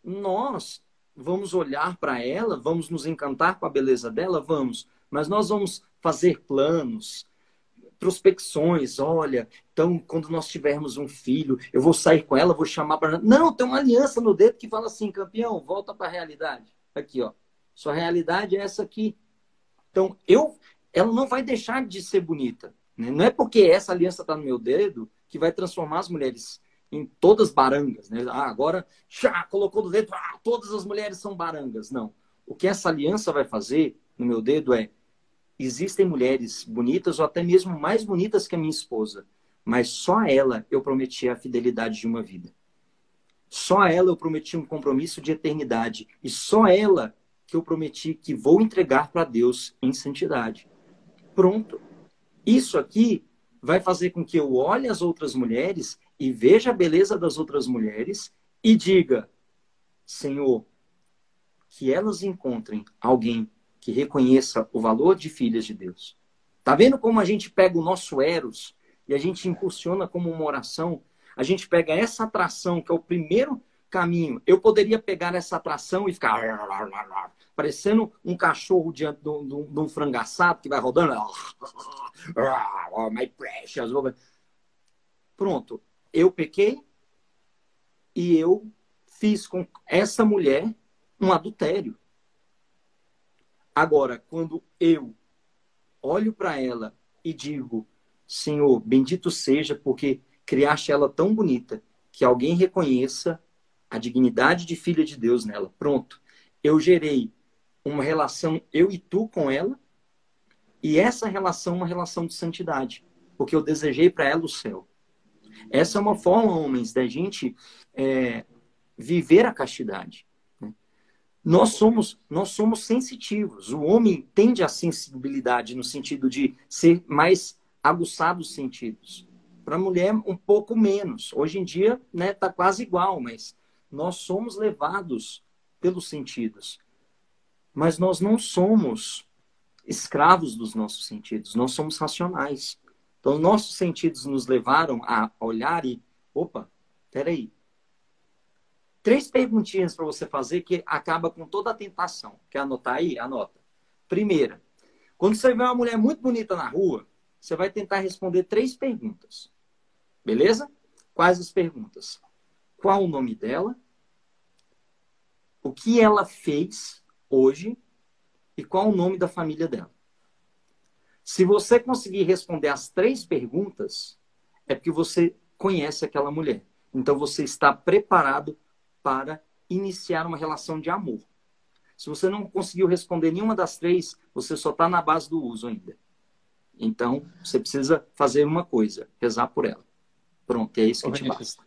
nós vamos olhar para ela, vamos nos encantar com a beleza dela, vamos, mas nós vamos fazer planos, prospecções, olha, então quando nós tivermos um filho, eu vou sair com ela, vou chamar para Não, tem uma aliança no dedo que fala assim, campeão, volta para a realidade. Aqui, ó. Sua realidade é essa aqui. Então, eu ela não vai deixar de ser bonita. Né? Não é porque essa aliança está no meu dedo que vai transformar as mulheres em todas barangas. Né? Ah, agora, já colocou no dedo, ah, todas as mulheres são barangas. Não. O que essa aliança vai fazer no meu dedo é existem mulheres bonitas ou até mesmo mais bonitas que a minha esposa, mas só a ela eu prometi a fidelidade de uma vida. Só a ela eu prometi um compromisso de eternidade e só ela que eu prometi que vou entregar para Deus em santidade. Pronto. Isso aqui vai fazer com que eu olhe as outras mulheres e veja a beleza das outras mulheres e diga: Senhor, que elas encontrem alguém que reconheça o valor de filhas de Deus. Tá vendo como a gente pega o nosso eros e a gente impulsiona como uma oração? A gente pega essa atração, que é o primeiro caminho. Eu poderia pegar essa atração e ficar parecendo um cachorro diante de um, frango assado que vai rodando. My precious. Pronto. Eu pequei e eu fiz com essa mulher um adultério. Agora, quando eu olho para ela e digo, Senhor, bendito seja porque criaste ela tão bonita que alguém reconheça a dignidade de filha de Deus nela. Pronto. Eu gerei uma relação eu e tu com ela e essa relação é uma relação de santidade, porque eu desejei para ela o céu. Essa é uma forma, homens, da gente é, viver a castidade. Nós somos, nós somos sensitivos. O homem tende à sensibilidade no sentido de ser mais aguçado os sentidos. Para a mulher, um pouco menos. Hoje em dia, né, tá quase igual, mas nós somos levados pelos sentidos. Mas nós não somos escravos dos nossos sentidos, nós somos racionais. Então, nossos sentidos nos levaram a olhar e, opa, peraí, Três perguntinhas para você fazer que acaba com toda a tentação. Quer anotar aí? Anota. Primeira, quando você vê uma mulher muito bonita na rua, você vai tentar responder três perguntas. Beleza? Quais as perguntas? Qual o nome dela? O que ela fez hoje? E qual o nome da família dela? Se você conseguir responder as três perguntas, é porque você conhece aquela mulher. Então você está preparado para iniciar uma relação de amor. Se você não conseguiu responder nenhuma das três, você só está na base do uso ainda. Então, você precisa fazer uma coisa, rezar por ela. Pronto, é isso que te basta.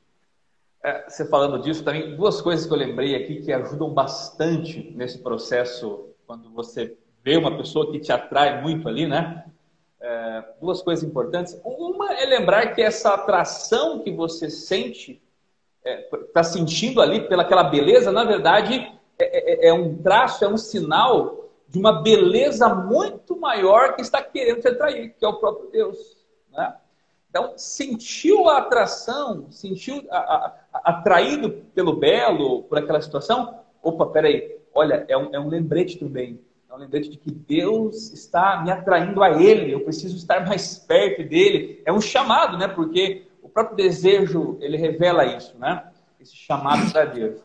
É, você falando disso, também duas coisas que eu lembrei aqui que ajudam bastante nesse processo, quando você vê uma pessoa que te atrai muito ali, né? É, duas coisas importantes. Uma é lembrar que essa atração que você sente está é, tá sentindo ali pelaquela beleza, na verdade, é, é, é, um traço, é um sinal de uma beleza muito maior que está querendo te atrair, que é o próprio Deus. Né? Então, sentiu a atração, sentiu a, a, a, atraído pelo belo, por aquela situação? Opa, peraí, olha, é um, é um lembrete também. É um lembrete de que Deus está me atraindo a Ele, eu preciso estar mais perto dele. É um chamado, né? Porque o próprio desejo, ele revela isso, né? Esse chamado para Deus.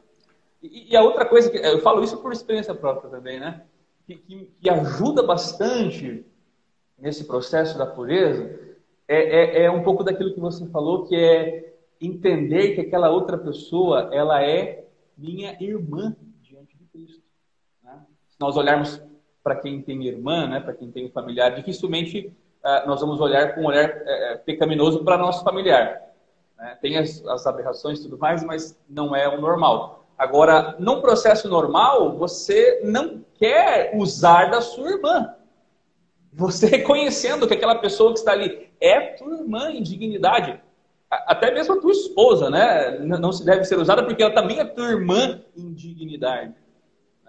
E, e, a outra coisa, que eu falo isso por experiência própria também, né? Que, que, que ajuda bastante nesse processo da pureza é, é, é, um pouco daquilo que você falou, que é entender que aquela outra pessoa, ela é minha irmã diante de Cristo. Né? Se nós olharmos para quem tem irmã, né, para quem tem familiar, dificilmente ah, nós vamos olhar com um olhar é, pecaminoso para nosso familiar. Né? Tem as, as aberrações e tudo mais, mas não é o normal. Agora, num processo normal, você não quer usar da sua irmã. Você reconhecendo que aquela pessoa que está ali é tua irmã em dignidade. até mesmo a tua esposa, né? Não se deve ser usada porque ela também é tua irmã em dignidade.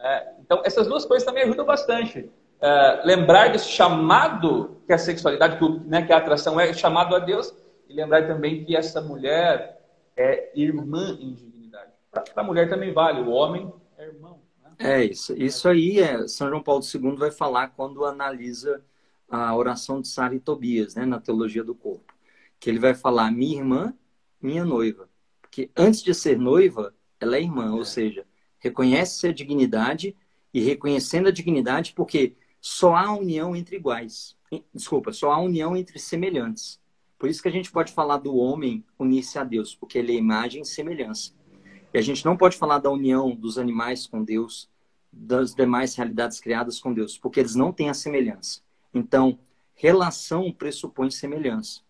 É, então, essas duas coisas também ajudam bastante. É, lembrar desse chamado que a sexualidade, que, né, que a atração é chamado a Deus, e lembrar também que essa mulher é irmã em dignidade. Para a mulher também vale, o homem é irmão. Né? É isso. Isso aí é São João Paulo II vai falar quando analisa a oração de Sara e Tobias, né, na teologia do corpo, que ele vai falar minha irmã, minha noiva, porque antes de ser noiva, ela é irmã, é. ou seja, reconhece a dignidade e reconhecendo a dignidade, porque só há união entre iguais. Desculpa, só há união entre semelhantes. Por isso que a gente pode falar do homem unir-se a Deus, porque ele é imagem e semelhança. E a gente não pode falar da união dos animais com Deus, das demais realidades criadas com Deus, porque eles não têm a semelhança. Então, relação pressupõe semelhança.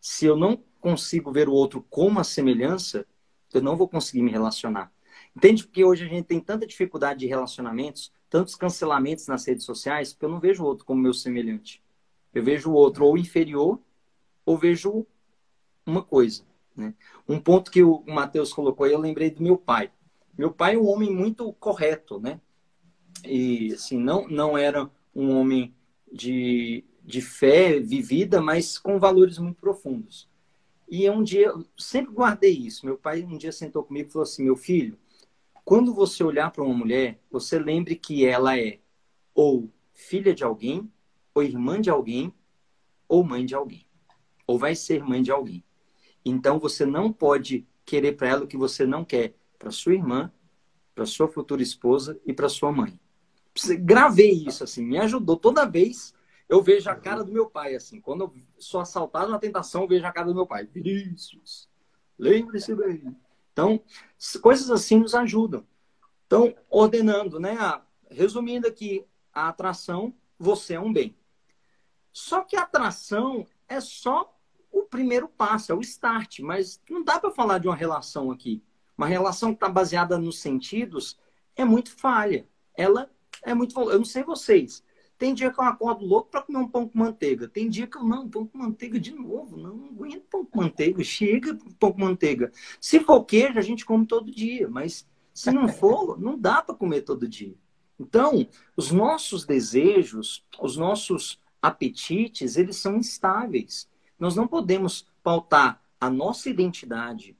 Se eu não consigo ver o outro como a semelhança, eu não vou conseguir me relacionar. Entende porque hoje a gente tem tanta dificuldade de relacionamentos, tantos cancelamentos nas redes sociais, porque eu não vejo o outro como meu semelhante. Eu vejo o outro ou inferior, ou vejo uma coisa. Né? Um ponto que o Matheus colocou aí, eu lembrei do meu pai. Meu pai é um homem muito correto, né? E, assim, não, não era um homem de, de fé vivida, mas com valores muito profundos. E um dia, eu sempre guardei isso. Meu pai um dia sentou comigo e falou assim: Meu filho, quando você olhar para uma mulher, você lembre que ela é ou filha de alguém, ou irmã de alguém, ou mãe de alguém. Ou vai ser mãe de alguém. Então você não pode querer para ela o que você não quer para sua irmã, para sua futura esposa e para sua mãe. Gravei isso assim, me ajudou toda vez. Eu vejo a cara do meu pai assim, quando eu sou assaltado na tentação, eu vejo a cara do meu pai. Vinícius, lembre-se bem. Então, coisas assim nos ajudam. Então, ordenando, né? Resumindo aqui, a atração, você é um bem. Só que a atração é só o primeiro passo, é o start, mas não dá para falar de uma relação aqui. Uma relação que está baseada nos sentidos é muito falha. Ela é muito. Eu não sei vocês, tem dia que eu acordo louco para comer um pão com manteiga. Tem dia que eu não, pão com manteiga de novo. Não, não aguento pão com manteiga. Chega pão com manteiga. Se for queijo, a gente come todo dia. Mas se não for, não dá para comer todo dia. Então, os nossos desejos, os nossos apetites, eles são instáveis. Nós não podemos pautar a nossa identidade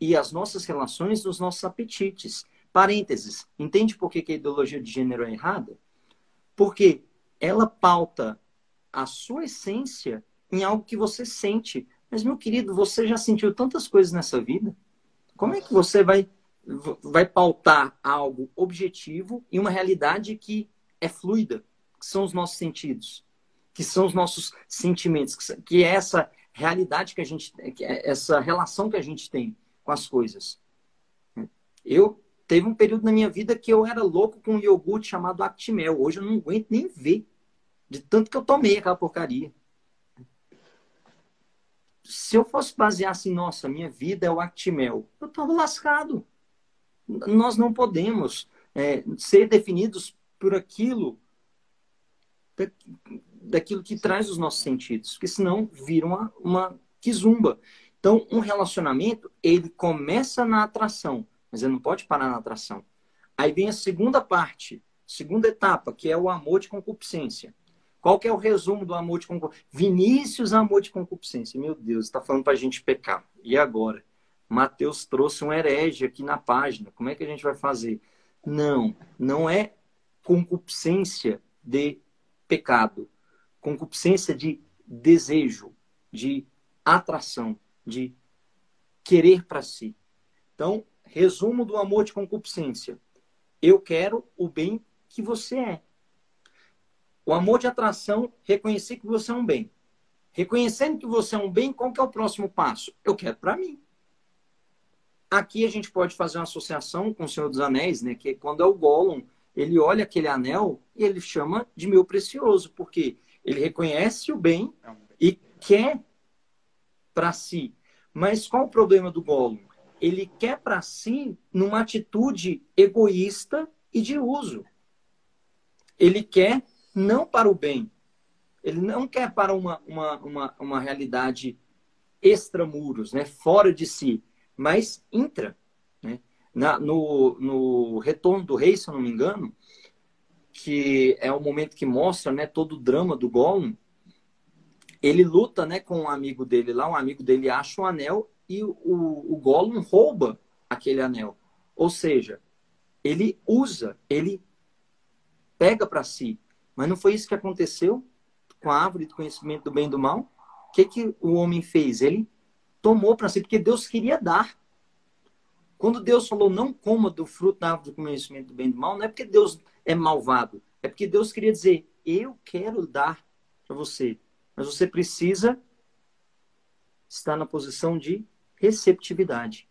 e as nossas relações nos nossos apetites. Parênteses, entende por que a ideologia de gênero é errada? Porque ela pauta a sua essência em algo que você sente. Mas, meu querido, você já sentiu tantas coisas nessa vida? Como é que você vai, vai pautar algo objetivo em uma realidade que é fluida, que são os nossos sentidos, que são os nossos sentimentos, que é essa realidade que a gente, que é essa relação que a gente tem com as coisas? Eu Teve um período na minha vida que eu era louco com um iogurte chamado Actimel. Hoje eu não aguento nem ver. De tanto que eu tomei aquela porcaria. Se eu fosse basear assim, nossa, minha vida é o Actimel, eu estava lascado. Nós não podemos é, ser definidos por aquilo daquilo que traz os nossos sentidos, porque senão vira uma, uma quizumba. Então, um relacionamento, ele começa na atração, mas ele não pode parar na atração. Aí vem a segunda parte, segunda etapa, que é o amor de concupiscência. Qual que é o resumo do amor de concupiscência? Vinícius, amor de concupiscência. Meu Deus, está falando para a gente pecar. E agora? Mateus trouxe um herege aqui na página. Como é que a gente vai fazer? Não, não é concupiscência de pecado. Concupiscência de desejo, de atração, de querer para si. Então, Resumo do amor de concupiscência. Eu quero o bem que você é. O amor de atração, reconhecer que você é um bem. Reconhecendo que você é um bem, qual que é o próximo passo? Eu quero para mim. Aqui a gente pode fazer uma associação com o Senhor dos Anéis, né? Que é quando é o Gollum, ele olha aquele anel e ele chama de meu precioso, porque ele reconhece o bem é e quer para si. Mas qual o problema do Gollum? ele quer para si numa atitude egoísta e de uso. Ele quer não para o bem. Ele não quer para uma, uma, uma, uma realidade extramuros, né? fora de si, mas intra. Né? Na, no, no Retorno do Rei, se eu não me engano, que é o momento que mostra né, todo o drama do Gollum, ele luta né, com um amigo dele lá, um amigo dele acha um anel e o, o Gollum rouba aquele anel. Ou seja, ele usa, ele pega para si. Mas não foi isso que aconteceu com a árvore do conhecimento do bem e do mal? O que, que o homem fez? Ele tomou para si, porque Deus queria dar. Quando Deus falou não coma do fruto da árvore do conhecimento do bem e do mal, não é porque Deus é malvado, é porque Deus queria dizer: eu quero dar para você, mas você precisa estar na posição de receptividade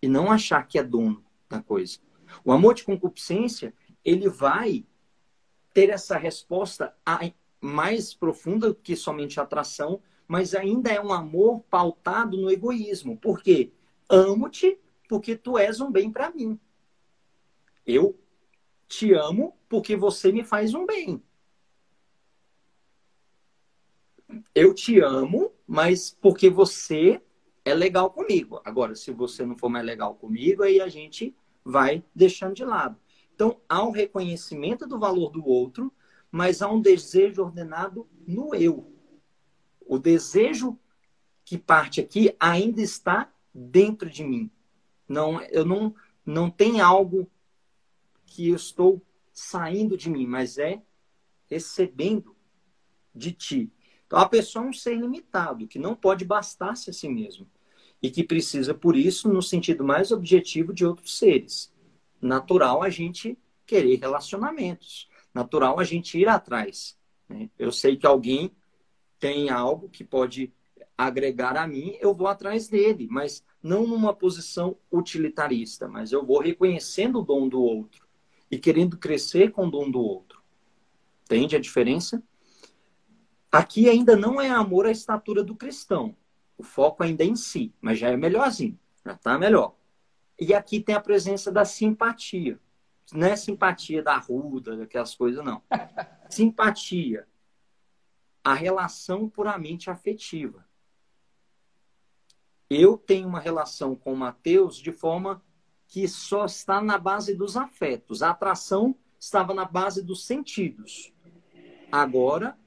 e não achar que é dono da coisa. O amor de concupiscência, ele vai ter essa resposta mais profunda que somente atração, mas ainda é um amor pautado no egoísmo. Por quê? Amo-te porque tu és um bem para mim. Eu te amo porque você me faz um bem. Eu te amo, mas porque você é legal comigo. Agora, se você não for mais legal comigo, aí a gente vai deixando de lado. Então, há um reconhecimento do valor do outro, mas há um desejo ordenado no eu. O desejo que parte aqui ainda está dentro de mim. Não, eu não, não tem algo que eu estou saindo de mim, mas é recebendo de ti. Então, a pessoa é um ser limitado, que não pode bastar-se a si mesmo. E que precisa, por isso, no sentido mais objetivo de outros seres. Natural a gente querer relacionamentos. Natural a gente ir atrás. Né? Eu sei que alguém tem algo que pode agregar a mim, eu vou atrás dele, mas não numa posição utilitarista, mas eu vou reconhecendo o dom do outro e querendo crescer com o dom do outro. Entende a diferença? Aqui ainda não é amor à estatura do cristão. O foco ainda é em si, mas já é melhorzinho, já está melhor. E aqui tem a presença da simpatia. Não é simpatia da ruda, daquelas coisas, não. Simpatia. A relação puramente afetiva. Eu tenho uma relação com o Mateus de forma que só está na base dos afetos. A atração estava na base dos sentidos. Agora,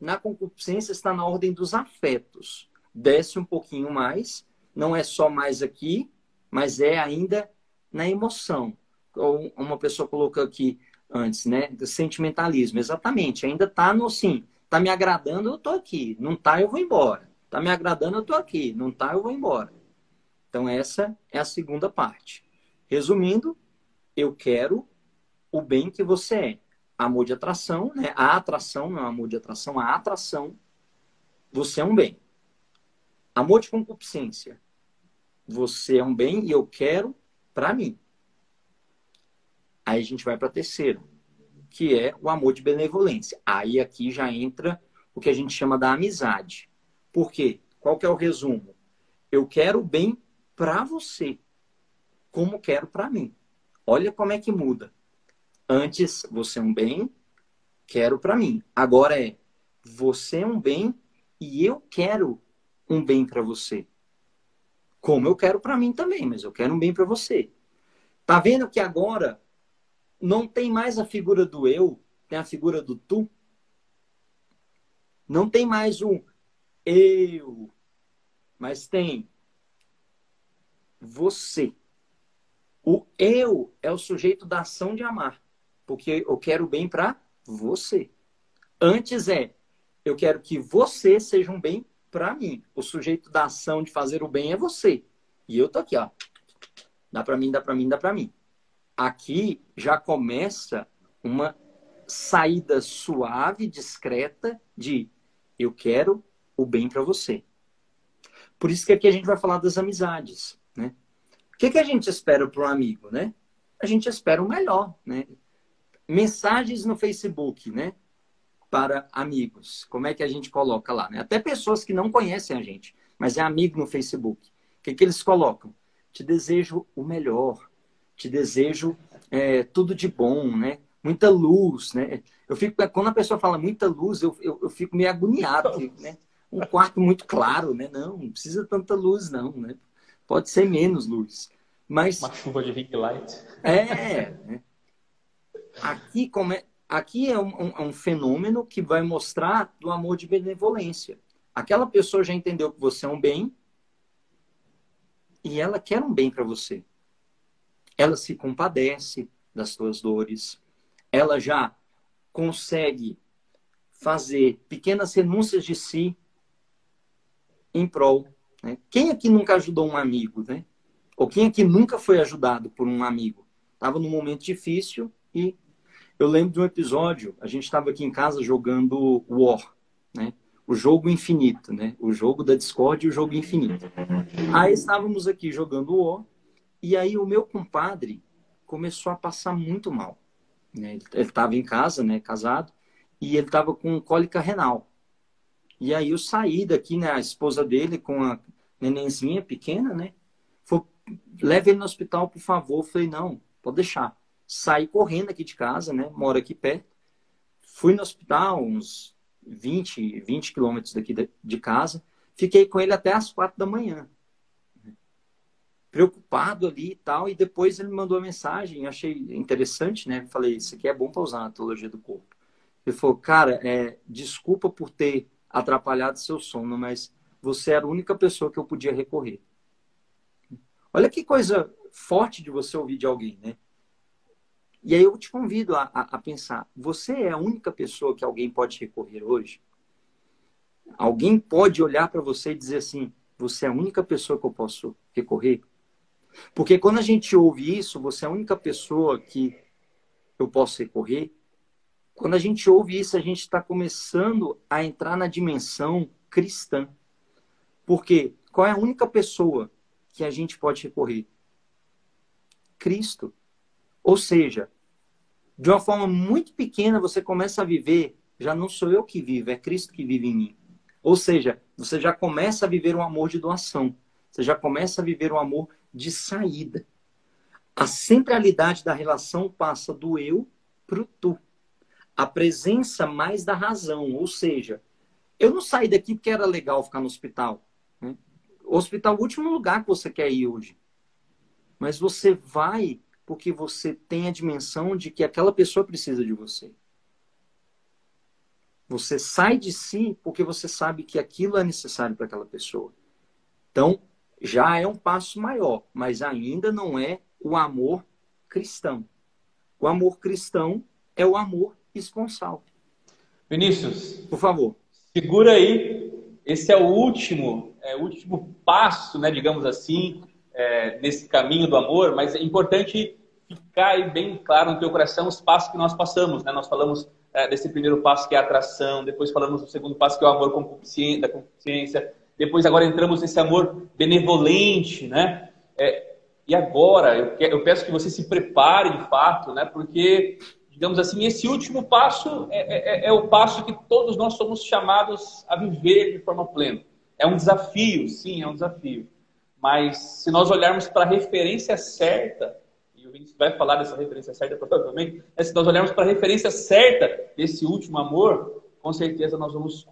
na concupiscência, está na ordem dos afetos. Desce um pouquinho mais, não é só mais aqui, mas é ainda na emoção. Ou uma pessoa colocou aqui antes, né? Do sentimentalismo. Exatamente, ainda está no sim. Está me agradando, eu estou aqui. Não está, eu vou embora. Está me agradando, eu estou aqui. Não está, eu vou embora. Então, essa é a segunda parte. Resumindo, eu quero o bem que você é. Amor de atração, né? A atração, não é amor de atração, a atração. Você é um bem. Amor de concupiscência. Você é um bem e eu quero para mim. Aí a gente vai para a terceira, que é o amor de benevolência. Aí aqui já entra o que a gente chama da amizade. Por quê? Qual que é o resumo? Eu quero bem para você, como quero para mim. Olha como é que muda. Antes, você é um bem, quero para mim. Agora é, você é um bem e eu quero um bem para você. Como eu quero para mim também, mas eu quero um bem para você. Tá vendo que agora não tem mais a figura do eu, tem a figura do tu? Não tem mais um eu, mas tem você. O eu é o sujeito da ação de amar, porque eu quero bem para você. Antes é eu quero que você seja um bem para mim. O sujeito da ação de fazer o bem é você. E eu tô aqui, ó. Dá para mim, dá para mim, dá para mim. Aqui já começa uma saída suave, discreta de eu quero o bem para você. Por isso que aqui a gente vai falar das amizades, né? O que, que a gente espera para um amigo, né? A gente espera o melhor, né? Mensagens no Facebook, né? Para amigos. Como é que a gente coloca lá, né? Até pessoas que não conhecem a gente, mas é amigo no Facebook. O que, que eles colocam? Te desejo o melhor. Te desejo é, tudo de bom, né? Muita luz, né? Eu fico, quando a pessoa fala muita luz, eu, eu, eu fico meio agoniado, né? um quarto muito claro, né? Não, não precisa tanta luz, não, né? Pode ser menos luz. Mas, Uma chuva de ring light. É. Né? Aqui, como é, aqui é um, um, é um, fenômeno que vai mostrar do amor de benevolência. Aquela pessoa já entendeu que você é um bem e ela quer um bem para você. Ela se compadece das suas dores. Ela já consegue fazer pequenas renúncias de si em prol. Né? Quem aqui nunca ajudou um amigo, né? Ou quem aqui nunca foi ajudado por um amigo? Estava num momento difícil e eu lembro de um episódio, a gente estava aqui em casa jogando War, né? O jogo infinito, né? O jogo da Discord e o jogo infinito. Aí estávamos aqui jogando War e aí o meu compadre começou a passar muito mal. Né? Ele estava em casa, né? Casado e ele estava com cólica renal. E aí eu saí daqui, né? A esposa dele com a nenenzinha pequena, né? Leve ele no hospital, por favor. Eu falei, não, pode deixar. Saí correndo aqui de casa, né? Moro aqui perto. Fui no hospital, uns 20, 20 quilômetros daqui de casa. Fiquei com ele até as quatro da manhã. Preocupado ali e tal. E depois ele me mandou uma mensagem. Achei interessante, né? Falei, isso aqui é bom para usar na teologia do corpo. Ele falou, cara, é, desculpa por ter atrapalhado seu sono, mas você era a única pessoa que eu podia recorrer. Olha que coisa forte de você ouvir de alguém, né? E aí eu te convido a, a, a pensar: você é a única pessoa que alguém pode recorrer hoje? Alguém pode olhar para você e dizer assim: você é a única pessoa que eu posso recorrer? Porque quando a gente ouve isso, você é a única pessoa que eu posso recorrer. Quando a gente ouve isso, a gente está começando a entrar na dimensão cristã. Porque qual é a única pessoa que a gente pode recorrer? Cristo. Ou seja, de uma forma muito pequena você começa a viver, já não sou eu que vivo, é Cristo que vive em mim. Ou seja, você já começa a viver um amor de doação. Você já começa a viver um amor de saída. A centralidade da relação passa do eu para o tu. A presença mais da razão. Ou seja, eu não saí daqui porque era legal ficar no hospital. Né? O hospital é o último lugar que você quer ir hoje. Mas você vai porque você tem a dimensão de que aquela pessoa precisa de você. Você sai de si porque você sabe que aquilo é necessário para aquela pessoa. Então, já é um passo maior, mas ainda não é o amor cristão. O amor cristão é o amor esponsal. Vinícius, por favor. Segura aí. Esse é o último, é o último passo, né, digamos assim, é, nesse caminho do amor, mas é importante ficar bem claro no teu coração os passos que nós passamos. Né? Nós falamos é, desse primeiro passo que é a atração, depois falamos do segundo passo que é o amor da consciência, depois agora entramos nesse amor benevolente, né? É, e agora eu, eu, peço que você se prepare de fato, né? Porque digamos assim, esse último passo é, é, é, o passo que todos nós somos chamados a viver de forma plena. É um desafio, sim, é um desafio. Mas se nós olharmos para a referência certa, e o Vinícius vai falar dessa referência certa provavelmente, né? se nós olharmos para a referência certa desse último amor, com certeza nós vamos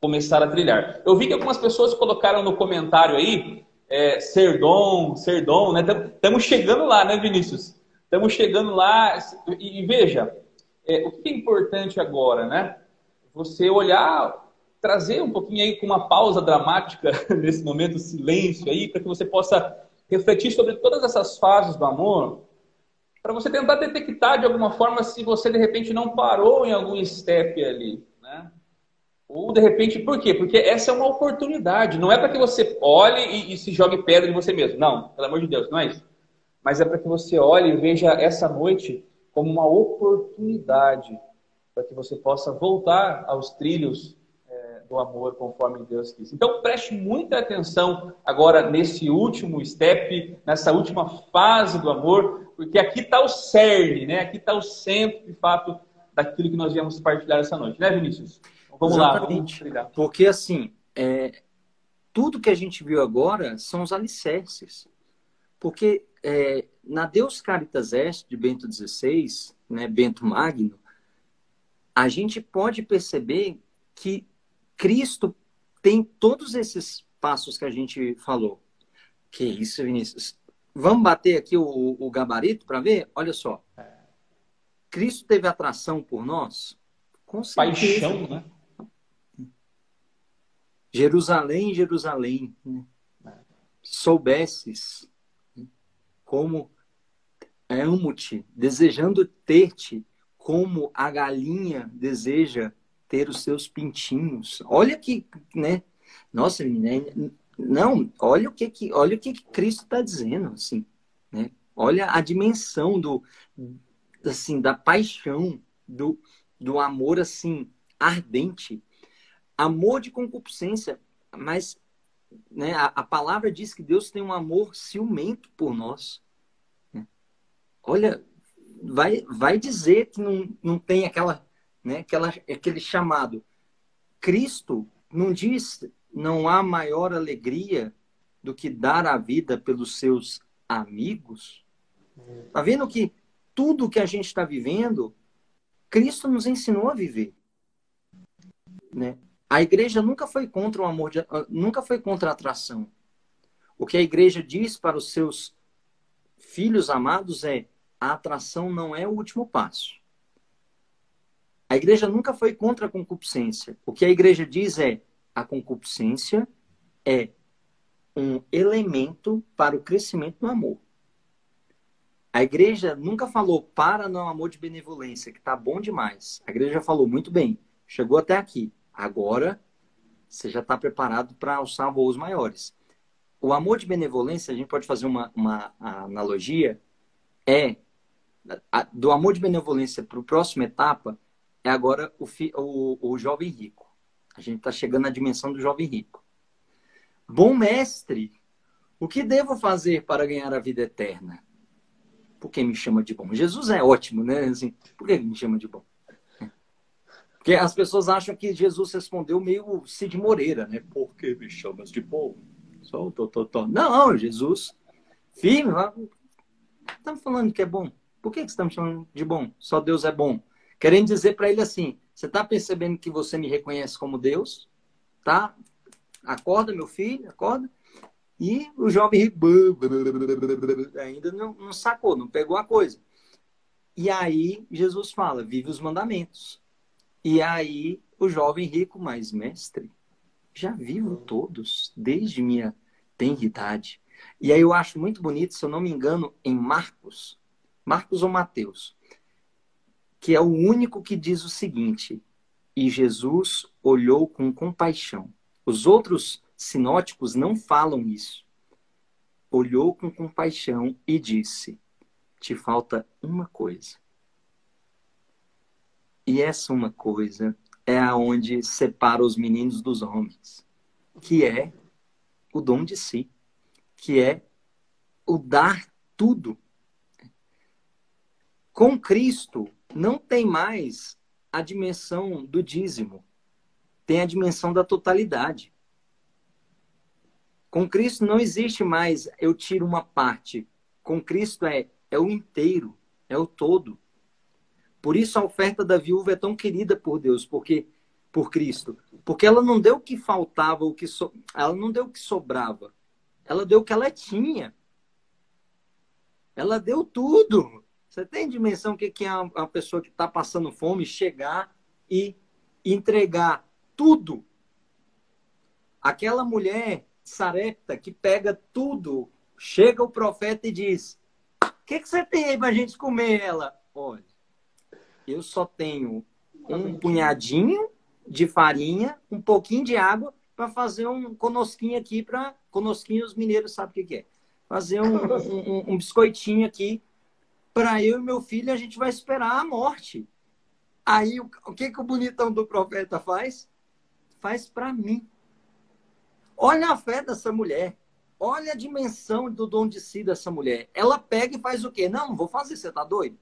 começar a trilhar. Eu vi que algumas pessoas colocaram no comentário aí, é, ser dom, ser dom, né? Estamos chegando lá, né, Vinícius? Estamos chegando lá e, e veja, é, o que é importante agora, né? Você olhar trazer um pouquinho aí com uma pausa dramática nesse momento, silêncio aí, para que você possa refletir sobre todas essas fases do amor, para você tentar detectar de alguma forma se você de repente não parou em algum step ali, né? Ou de repente, por quê? Porque essa é uma oportunidade, não é para que você olhe e, e se jogue pedra em você mesmo. Não, pelo amor de Deus, não é isso. Mas é para que você olhe e veja essa noite como uma oportunidade para que você possa voltar aos trilhos do amor conforme Deus quis. Então preste muita atenção agora nesse último step, nessa última fase do amor, porque aqui está o cerne, né? Aqui está o centro, de fato, daquilo que nós viemos partilhar essa noite, né, Vinícius? Então, vamos Exatamente. lá, vamos Porque assim, é, tudo que a gente viu agora são os alicerces. Porque é, na Deus Caritas Est, de Bento XVI, né, Bento Magno, a gente pode perceber que Cristo tem todos esses passos que a gente falou. Que isso, Vinícius? Vamos bater aqui o, o gabarito para ver? Olha só. Cristo teve atração por nós? Com certeza. Paixão, né? Jerusalém, Jerusalém, né? soubesses como amo-te, desejando ter-te, como a galinha deseja ter os seus pintinhos. Olha que, né? Nossa, né? não, olha o que que, olha o que, que Cristo está dizendo, assim, né? Olha a dimensão do, assim, da paixão, do, do amor, assim, ardente. Amor de concupiscência, mas né, a, a palavra diz que Deus tem um amor ciumento por nós. Né? Olha, vai, vai dizer que não, não tem aquela, né, aquela, aquele chamado. Cristo não diz não há maior alegria do que dar a vida pelos seus amigos? Está vendo que tudo que a gente está vivendo, Cristo nos ensinou a viver. Né? A igreja nunca foi contra o amor, de, nunca foi contra a atração. O que a igreja diz para os seus filhos amados é: a atração não é o último passo. A igreja nunca foi contra a concupiscência. O que a igreja diz é: a concupiscência é um elemento para o crescimento no amor. A igreja nunca falou para no amor de benevolência, que tá bom demais. A igreja falou muito bem, chegou até aqui. Agora você já está preparado para alçar voos maiores. O amor de benevolência, a gente pode fazer uma, uma analogia, é do amor de benevolência para a próxima etapa, é agora o, fi, o, o jovem rico. A gente está chegando na dimensão do jovem rico. Bom mestre, o que devo fazer para ganhar a vida eterna? Por que me chama de bom? Jesus é ótimo, né? Assim, por que me chama de bom? Porque as pessoas acham que Jesus respondeu meio Cid Moreira, né? Por que me chamas de bom? Só tô, tô. Não, Jesus, firme. Estamos falando que é bom. Por que, que estamos chamando de bom? Só Deus é bom. Querendo dizer para ele assim: você está percebendo que você me reconhece como Deus? Tá? Acorda, meu filho, acorda. E o jovem ainda não, não sacou, não pegou a coisa. E aí Jesus fala: vive os mandamentos. E aí o jovem rico, mas mestre, já vivo todos desde minha tenridade. E aí eu acho muito bonito, se eu não me engano, em Marcos, Marcos ou Mateus, que é o único que diz o seguinte: E Jesus olhou com compaixão. Os outros sinóticos não falam isso. Olhou com compaixão e disse: Te falta uma coisa. E essa uma coisa é aonde separa os meninos dos homens, que é o dom de si, que é o dar tudo. Com Cristo, não tem mais a dimensão do dízimo, tem a dimensão da totalidade. Com Cristo não existe mais eu tiro uma parte. Com Cristo é, é o inteiro, é o todo. Por isso a oferta da viúva é tão querida por Deus, porque por Cristo, porque ela não deu o que faltava, o que so, ela não deu o que sobrava. Ela deu o que ela tinha. Ela deu tudo. Você tem dimensão que é uma pessoa que está passando fome chegar e entregar tudo? Aquela mulher sarepta que pega tudo, chega o profeta e diz: O que, que você tem aí para a gente comer? Ela, olha, eu só tenho um punhadinho de farinha, um pouquinho de água para fazer um conosquinho aqui para conosquinho os mineiros sabem o que, que é. Fazer um, um, um biscoitinho aqui para eu e meu filho, a gente vai esperar a morte. Aí, o, o que, que o bonitão do profeta faz? Faz para mim. Olha a fé dessa mulher. Olha a dimensão do dom de si dessa mulher. Ela pega e faz o quê? Não, vou fazer, você tá doido?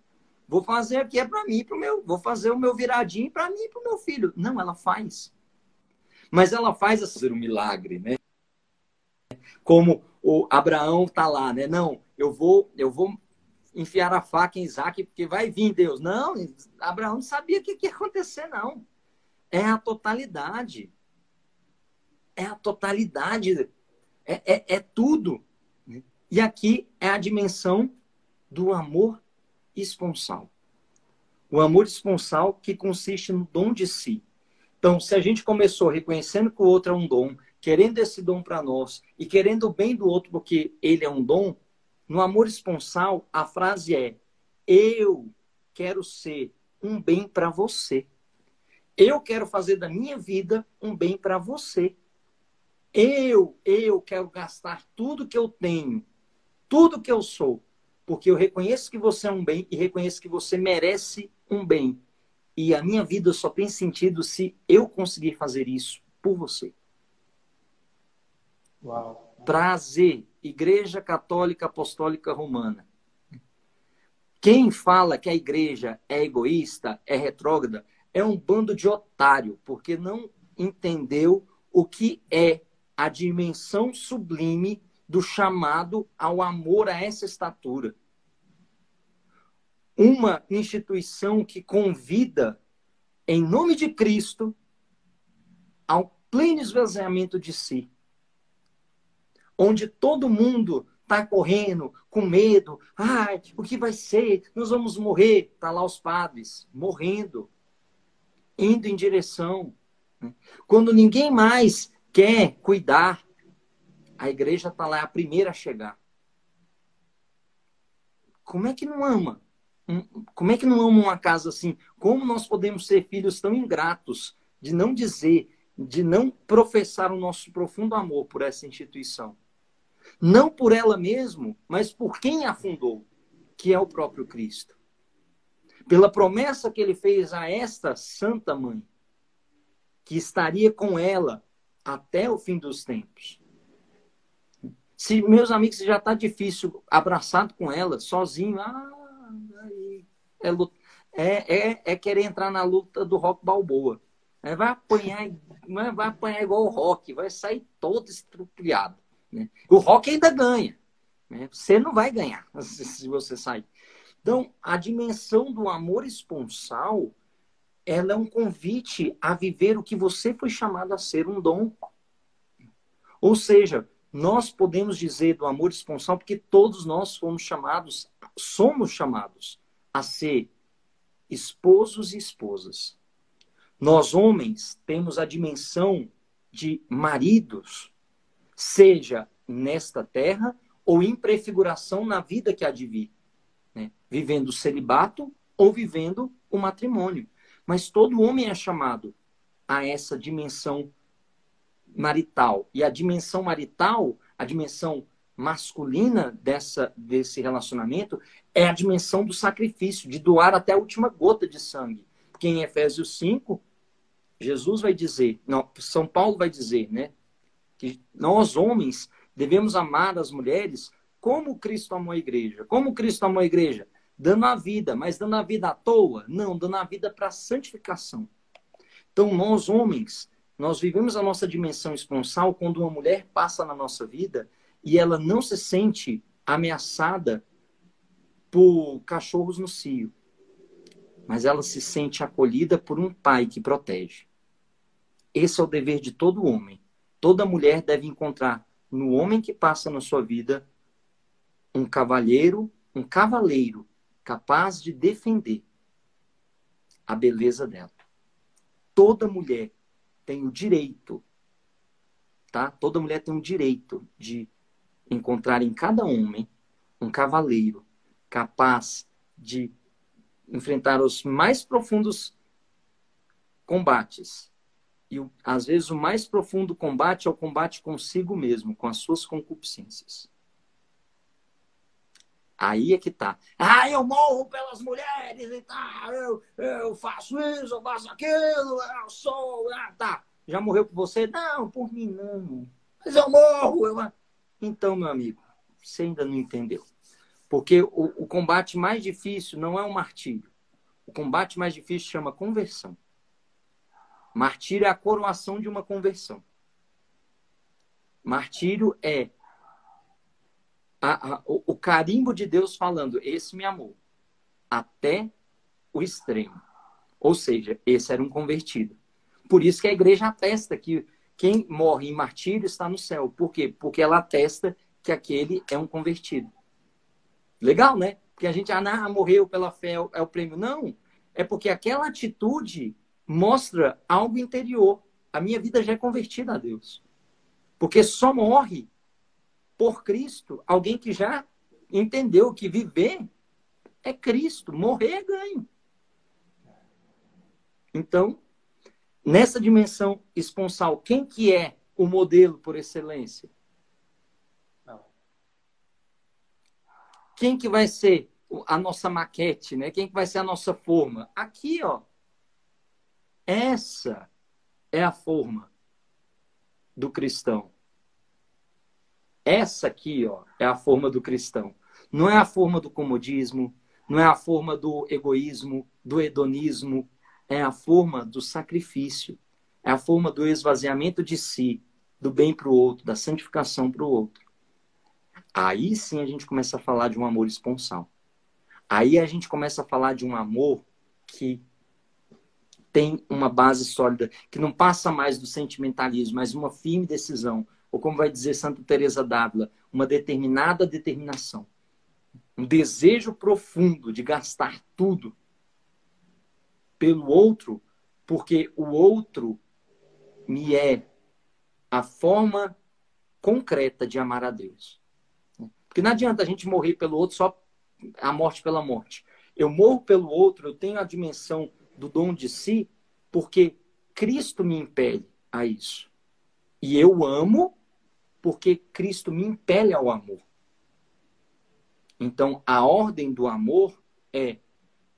Vou fazer aqui é para mim, pro meu, vou fazer o meu viradinho para mim e pro meu filho. Não, ela faz. Mas ela faz ser um milagre, né? Como o Abraão tá lá, né? Não, eu vou, eu vou enfiar a faca em Isaac, porque vai vir Deus. Não, Abraão não sabia o que ia acontecer, não. É a totalidade. é a totalidade, é, é, é tudo. E aqui é a dimensão do amor esponsal. O amor esponsal que consiste no dom de si. Então, se a gente começou reconhecendo que o outro é um dom, querendo esse dom para nós e querendo o bem do outro porque ele é um dom, no amor esponsal, a frase é: Eu quero ser um bem para você. Eu quero fazer da minha vida um bem para você. Eu, eu quero gastar tudo que eu tenho, tudo que eu sou, porque eu reconheço que você é um bem e reconheço que você merece um bem. E a minha vida só tem sentido se eu conseguir fazer isso por você. Uau. Prazer, Igreja Católica Apostólica Romana. Quem fala que a igreja é egoísta, é retrógrada, é um bando de otário, porque não entendeu o que é a dimensão sublime do chamado ao amor a essa estatura. Uma instituição que convida, em nome de Cristo, ao pleno esvaziamento de si. Onde todo mundo está correndo, com medo. Ai, o que vai ser? Nós vamos morrer. Está lá os padres, morrendo indo em direção. Né? Quando ninguém mais quer cuidar, a igreja está lá, é a primeira a chegar. Como é que não ama? Como é que não ama uma casa assim? Como nós podemos ser filhos tão ingratos de não dizer, de não professar o nosso profundo amor por essa instituição? Não por ela mesmo, mas por quem a fundou, que é o próprio Cristo pela promessa que ele fez a esta santa mãe, que estaria com ela até o fim dos tempos. Se, meus amigos, já está difícil abraçado com ela, sozinho, ah, é, é, é, é, querer entrar na luta do rock balboa. É, vai apanhar, vai apanhar igual o rock, vai sair todo estrupiado. Né? O rock ainda ganha. Né? Você não vai ganhar se você sair. Então, a dimensão do amor esponsal, ela é um convite a viver o que você foi chamado a ser, um dom. Ou seja, nós podemos dizer do amor esponsal porque todos nós fomos chamados, somos chamados a ser esposos e esposas. Nós, homens, temos a dimensão de maridos, seja nesta terra ou em prefiguração na vida que há de vir vivendo o celibato ou vivendo o matrimônio. Mas todo homem é chamado a essa dimensão marital. E a dimensão marital, a dimensão masculina dessa, desse relacionamento, é a dimensão do sacrifício, de doar até a última gota de sangue. Porque em Efésios 5, Jesus vai dizer, não, São Paulo vai dizer, né? Que nós, homens, devemos amar as mulheres como Cristo amou a igreja. Como Cristo amou a igreja? dando a vida, mas dando a vida à toa? Não, dando a vida para santificação. Então, nós homens, nós vivemos a nossa dimensão esponsal quando uma mulher passa na nossa vida e ela não se sente ameaçada por cachorros no cio, mas ela se sente acolhida por um pai que protege. Esse é o dever de todo homem. Toda mulher deve encontrar no homem que passa na sua vida um cavalheiro, um cavaleiro capaz de defender a beleza dela. Toda mulher tem o direito, tá? Toda mulher tem o direito de encontrar em cada homem um cavaleiro capaz de enfrentar os mais profundos combates. E às vezes o mais profundo combate é o combate consigo mesmo, com as suas concupiscências. Aí é que tá. Ah, eu morro pelas mulheres e eu, eu faço isso, eu faço aquilo, eu sou, ah, tá. Já morreu por você? Não, por mim não. Mas eu morro. Eu... Então, meu amigo, você ainda não entendeu. Porque o, o combate mais difícil não é um martírio. O combate mais difícil chama conversão. Martírio é a coroação de uma conversão. Martírio é a, a, o, o carimbo de Deus falando, esse me amou, até o extremo. Ou seja, esse era um convertido. Por isso que a igreja atesta que quem morre em martírio está no céu. Por quê? Porque ela atesta que aquele é um convertido. Legal, né? Porque a gente, ah, não, morreu pela fé, é o prêmio. Não. É porque aquela atitude mostra algo interior. A minha vida já é convertida a Deus. Porque só morre por Cristo alguém que já entendeu que viver é Cristo, morrer é ganho. Então, nessa dimensão esponsal, quem que é o modelo por excelência? Não. Quem que vai ser a nossa maquete, né? Quem que vai ser a nossa forma? Aqui, ó. Essa é a forma do cristão. Essa aqui, ó, é a forma do cristão. Não é a forma do comodismo, não é a forma do egoísmo, do hedonismo, é a forma do sacrifício, é a forma do esvaziamento de si, do bem para o outro, da santificação para o outro. Aí sim a gente começa a falar de um amor esponsal. Aí a gente começa a falar de um amor que tem uma base sólida, que não passa mais do sentimentalismo, mas uma firme decisão, ou como vai dizer Santa Teresa d'Ávila, uma determinada determinação. Um desejo profundo de gastar tudo pelo outro, porque o outro me é a forma concreta de amar a Deus. Porque não adianta a gente morrer pelo outro só a morte pela morte. Eu morro pelo outro, eu tenho a dimensão do dom de si, porque Cristo me impele a isso. E eu amo porque Cristo me impele ao amor. Então, a ordem do amor é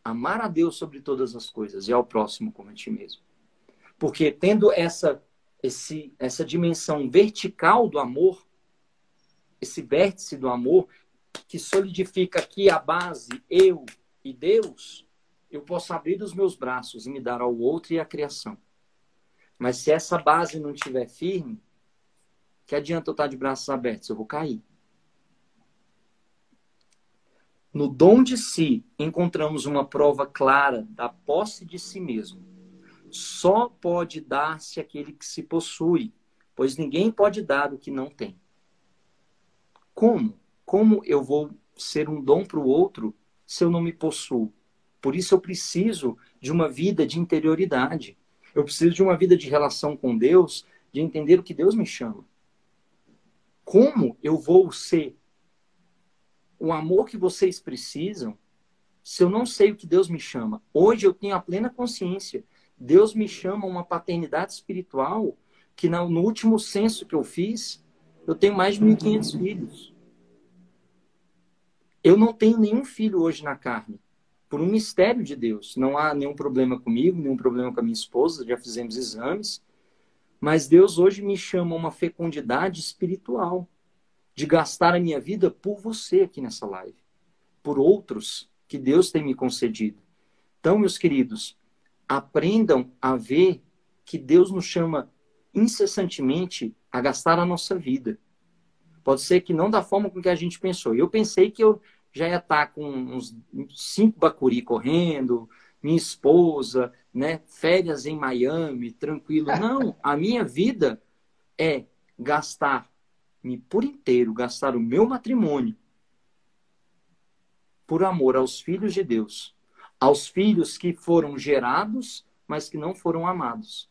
amar a Deus sobre todas as coisas e ao próximo como a ti mesmo. Porque tendo essa esse, essa dimensão vertical do amor, esse vértice do amor, que solidifica aqui a base eu e Deus, eu posso abrir os meus braços e me dar ao outro e à criação. Mas se essa base não estiver firme, que adianta eu estar de braços abertos? Eu vou cair. No dom de si, encontramos uma prova clara da posse de si mesmo. Só pode dar-se aquele que se possui, pois ninguém pode dar o que não tem. Como? Como eu vou ser um dom para o outro se eu não me possuo? Por isso eu preciso de uma vida de interioridade. Eu preciso de uma vida de relação com Deus, de entender o que Deus me chama. Como eu vou ser o amor que vocês precisam se eu não sei o que Deus me chama? Hoje eu tenho a plena consciência. Deus me chama uma paternidade espiritual que no último censo que eu fiz, eu tenho mais de 1.500 filhos. Eu não tenho nenhum filho hoje na carne, por um mistério de Deus. Não há nenhum problema comigo, nenhum problema com a minha esposa, já fizemos exames. Mas Deus hoje me chama a uma fecundidade espiritual, de gastar a minha vida por você aqui nessa live, por outros que Deus tem me concedido. Então, meus queridos, aprendam a ver que Deus nos chama incessantemente a gastar a nossa vida. Pode ser que não da forma com que a gente pensou. Eu pensei que eu já ia estar com uns cinco bacuri correndo, minha esposa, né, férias em Miami, tranquilo. Não, a minha vida é gastar-me por inteiro, gastar o meu matrimônio por amor aos filhos de Deus, aos filhos que foram gerados, mas que não foram amados.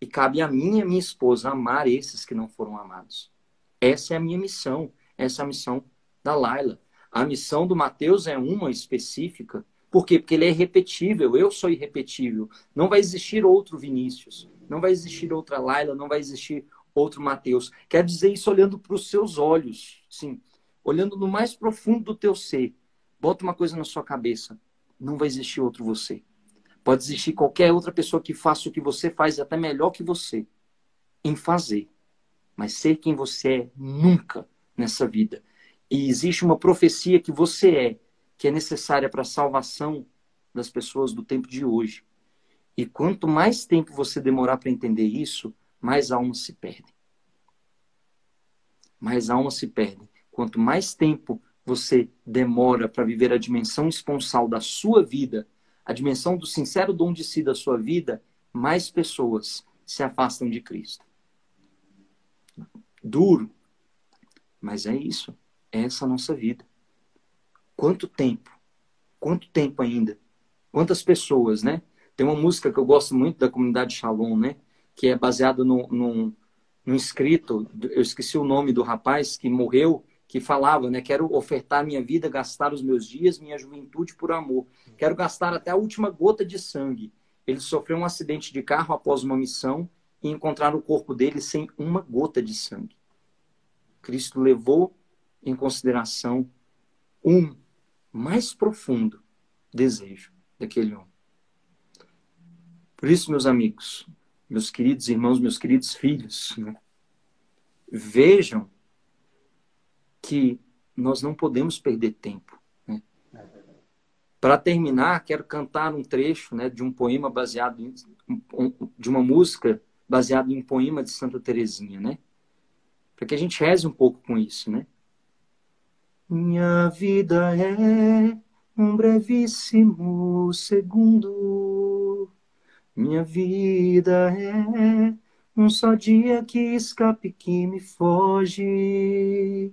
E cabe a mim e a minha esposa amar esses que não foram amados. Essa é a minha missão, essa é a missão da Laila. A missão do Mateus é uma específica, por quê? Porque ele é irrepetível, eu sou irrepetível. Não vai existir outro Vinícius, não vai existir outra Laila, não vai existir outro Mateus. Quer dizer isso olhando para os seus olhos, sim, olhando no mais profundo do teu ser. Bota uma coisa na sua cabeça, não vai existir outro você. Pode existir qualquer outra pessoa que faça o que você faz até melhor que você em fazer. Mas ser quem você é nunca nessa vida. E existe uma profecia que você é que é necessária para a salvação das pessoas do tempo de hoje. E quanto mais tempo você demorar para entender isso, mais almas se perdem. Mais almas se perdem. Quanto mais tempo você demora para viver a dimensão esponsal da sua vida, a dimensão do sincero dom de si da sua vida, mais pessoas se afastam de Cristo. duro. Mas é isso. Essa nossa vida. Quanto tempo? Quanto tempo ainda? Quantas pessoas, né? Tem uma música que eu gosto muito da comunidade Shalom, né? Que é baseada num, num escrito, eu esqueci o nome do rapaz que morreu, que falava, né? Quero ofertar minha vida, gastar os meus dias, minha juventude por amor. Quero gastar até a última gota de sangue. Ele sofreu um acidente de carro após uma missão e encontraram o corpo dele sem uma gota de sangue. Cristo levou em consideração um mais profundo desejo daquele homem. Por isso, meus amigos, meus queridos irmãos, meus queridos filhos, né? vejam que nós não podemos perder tempo. Né? Para terminar, quero cantar um trecho né, de um poema baseado em, de uma música baseada em um poema de Santa Teresinha, né? Para que a gente reze um pouco com isso, né? Minha vida é um brevíssimo segundo. Minha vida é um só dia que escape que me foge.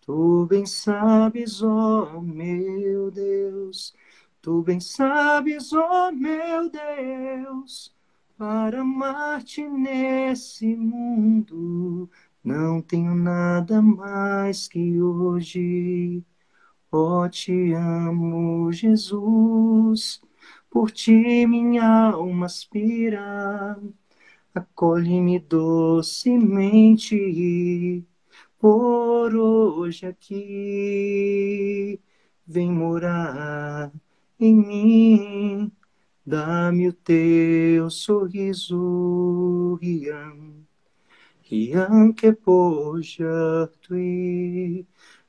Tu bem sabes, ó oh meu Deus, tu bem sabes, ó oh meu Deus, para amar-te nesse mundo não tenho nada mais que hoje. Ó, oh, te amo, Jesus, por ti minha alma aspira. Acolhe-me docemente por hoje aqui. Vem morar em mim, dá-me o teu sorriso, Rian e anche poggiatui.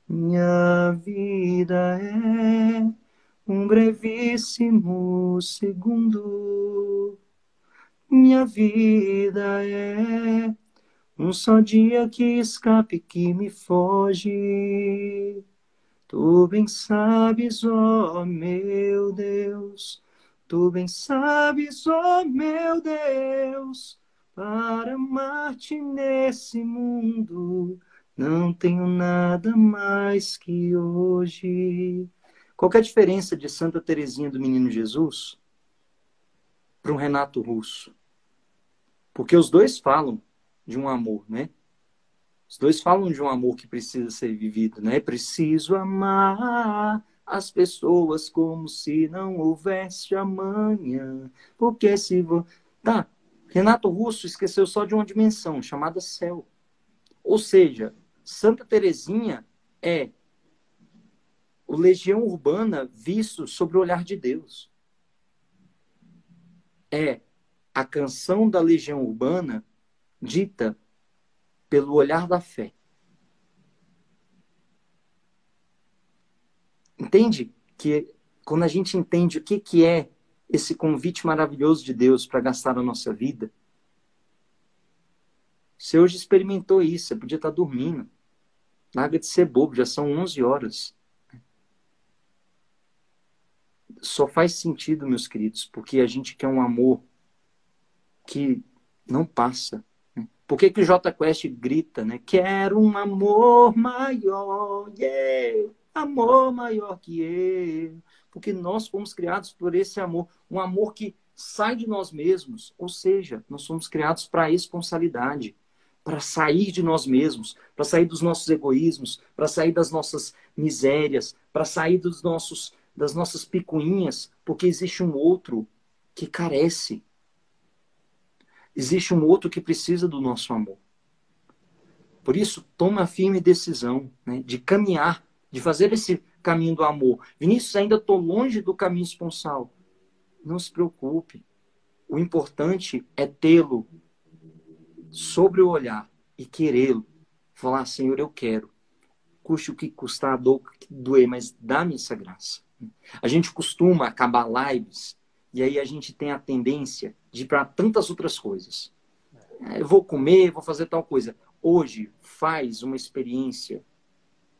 Minha vida é um brevíssimo segundo. Minha vida é um só dia que escape que me foge. Tu bem sabes, ó oh meu Deus, tu bem sabes, ó oh meu Deus, para amar-te nesse mundo. Não tenho nada mais que hoje. Qual é a diferença de Santa Teresinha do Menino Jesus para um Renato Russo? Porque os dois falam de um amor, né? Os dois falam de um amor que precisa ser vivido, né? É preciso amar as pessoas como se não houvesse amanhã. Porque se vou. Tá. Renato Russo esqueceu só de uma dimensão, chamada céu. Ou seja, Santa Teresinha é o legião urbana visto sobre o olhar de Deus. É a canção da legião urbana dita pelo olhar da fé. Entende que quando a gente entende o que, que é esse convite maravilhoso de Deus para gastar a nossa vida, você hoje experimentou isso, você podia estar dormindo. Larga de ser bobo, já são 11 horas. Só faz sentido, meus queridos, porque a gente quer um amor que não passa. Por que, que o J Quest grita, né? Quero um amor maior, yeah! amor maior que eu. Porque nós fomos criados por esse amor, um amor que sai de nós mesmos, ou seja, nós somos criados para responsabilidade, para sair de nós mesmos, para sair dos nossos egoísmos, para sair das nossas misérias, para sair dos nossos das nossas picuinhas, porque existe um outro que carece, Existe um outro que precisa do nosso amor. Por isso, toma a firme decisão né, de caminhar, de fazer esse caminho do amor. Vinícius, ainda estou longe do caminho esponsal. Não se preocupe. O importante é tê-lo sobre o olhar e querê-lo. Falar, Senhor, eu quero. Custe o que custar, a dor que doer, mas dá-me essa graça. A gente costuma acabar lives e aí a gente tem a tendência de ir para tantas outras coisas. É, eu vou comer, vou fazer tal coisa. Hoje, faz uma experiência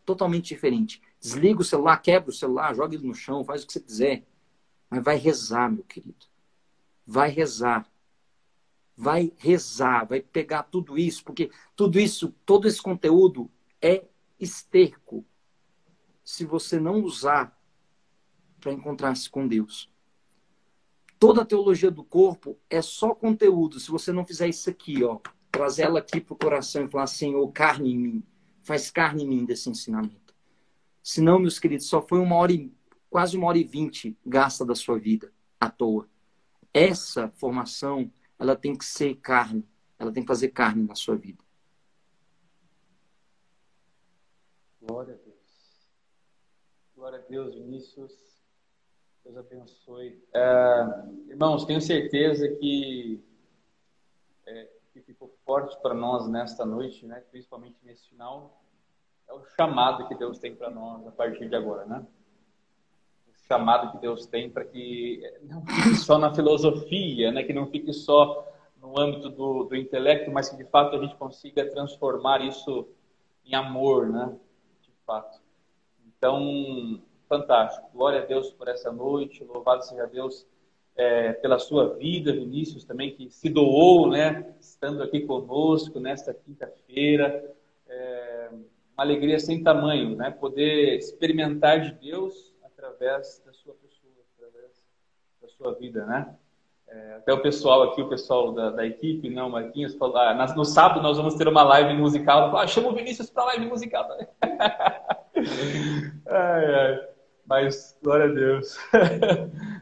totalmente diferente. Desliga o celular, quebra o celular, joga ele no chão, faz o que você quiser. Mas vai rezar, meu querido. Vai rezar. vai rezar, vai pegar tudo isso, porque tudo isso, todo esse conteúdo é esterco se você não usar para encontrar-se com Deus. Toda a teologia do corpo é só conteúdo. Se você não fizer isso aqui, ó, trazer ela aqui para o coração e falar, Senhor, carne em mim, faz carne em mim desse ensinamento. Senão, meus queridos, só foi uma hora e, quase uma hora e vinte gasta da sua vida à toa. Essa formação, ela tem que ser carne, ela tem que fazer carne na sua vida. Glória a Deus. Glória a Deus, Vinícius. Deus abençoe. É, irmãos, tenho certeza que, é, que ficou forte para nós nesta noite, né? principalmente nesse final, é o chamado que Deus tem para nós a partir de agora, né? O chamado que Deus tem para que não fique só na filosofia, né? Que não fique só no âmbito do, do intelecto, mas que de fato a gente consiga transformar isso em amor, né? De fato. Então, fantástico. Glória a Deus por essa noite. Louvado seja Deus é, pela sua vida, Vinícius, também que se doou, né? Estando aqui conosco nesta quinta-feira. É, uma alegria sem tamanho, né? Poder experimentar de Deus através da sua pessoa, através da sua vida, né? É, até o pessoal aqui, o pessoal da, da equipe, não, né, Marquinhos, falou, ah, no sábado nós vamos ter uma live musical. Ah, chama o Vinícius para live musical. ai, ai. Mas glória a Deus.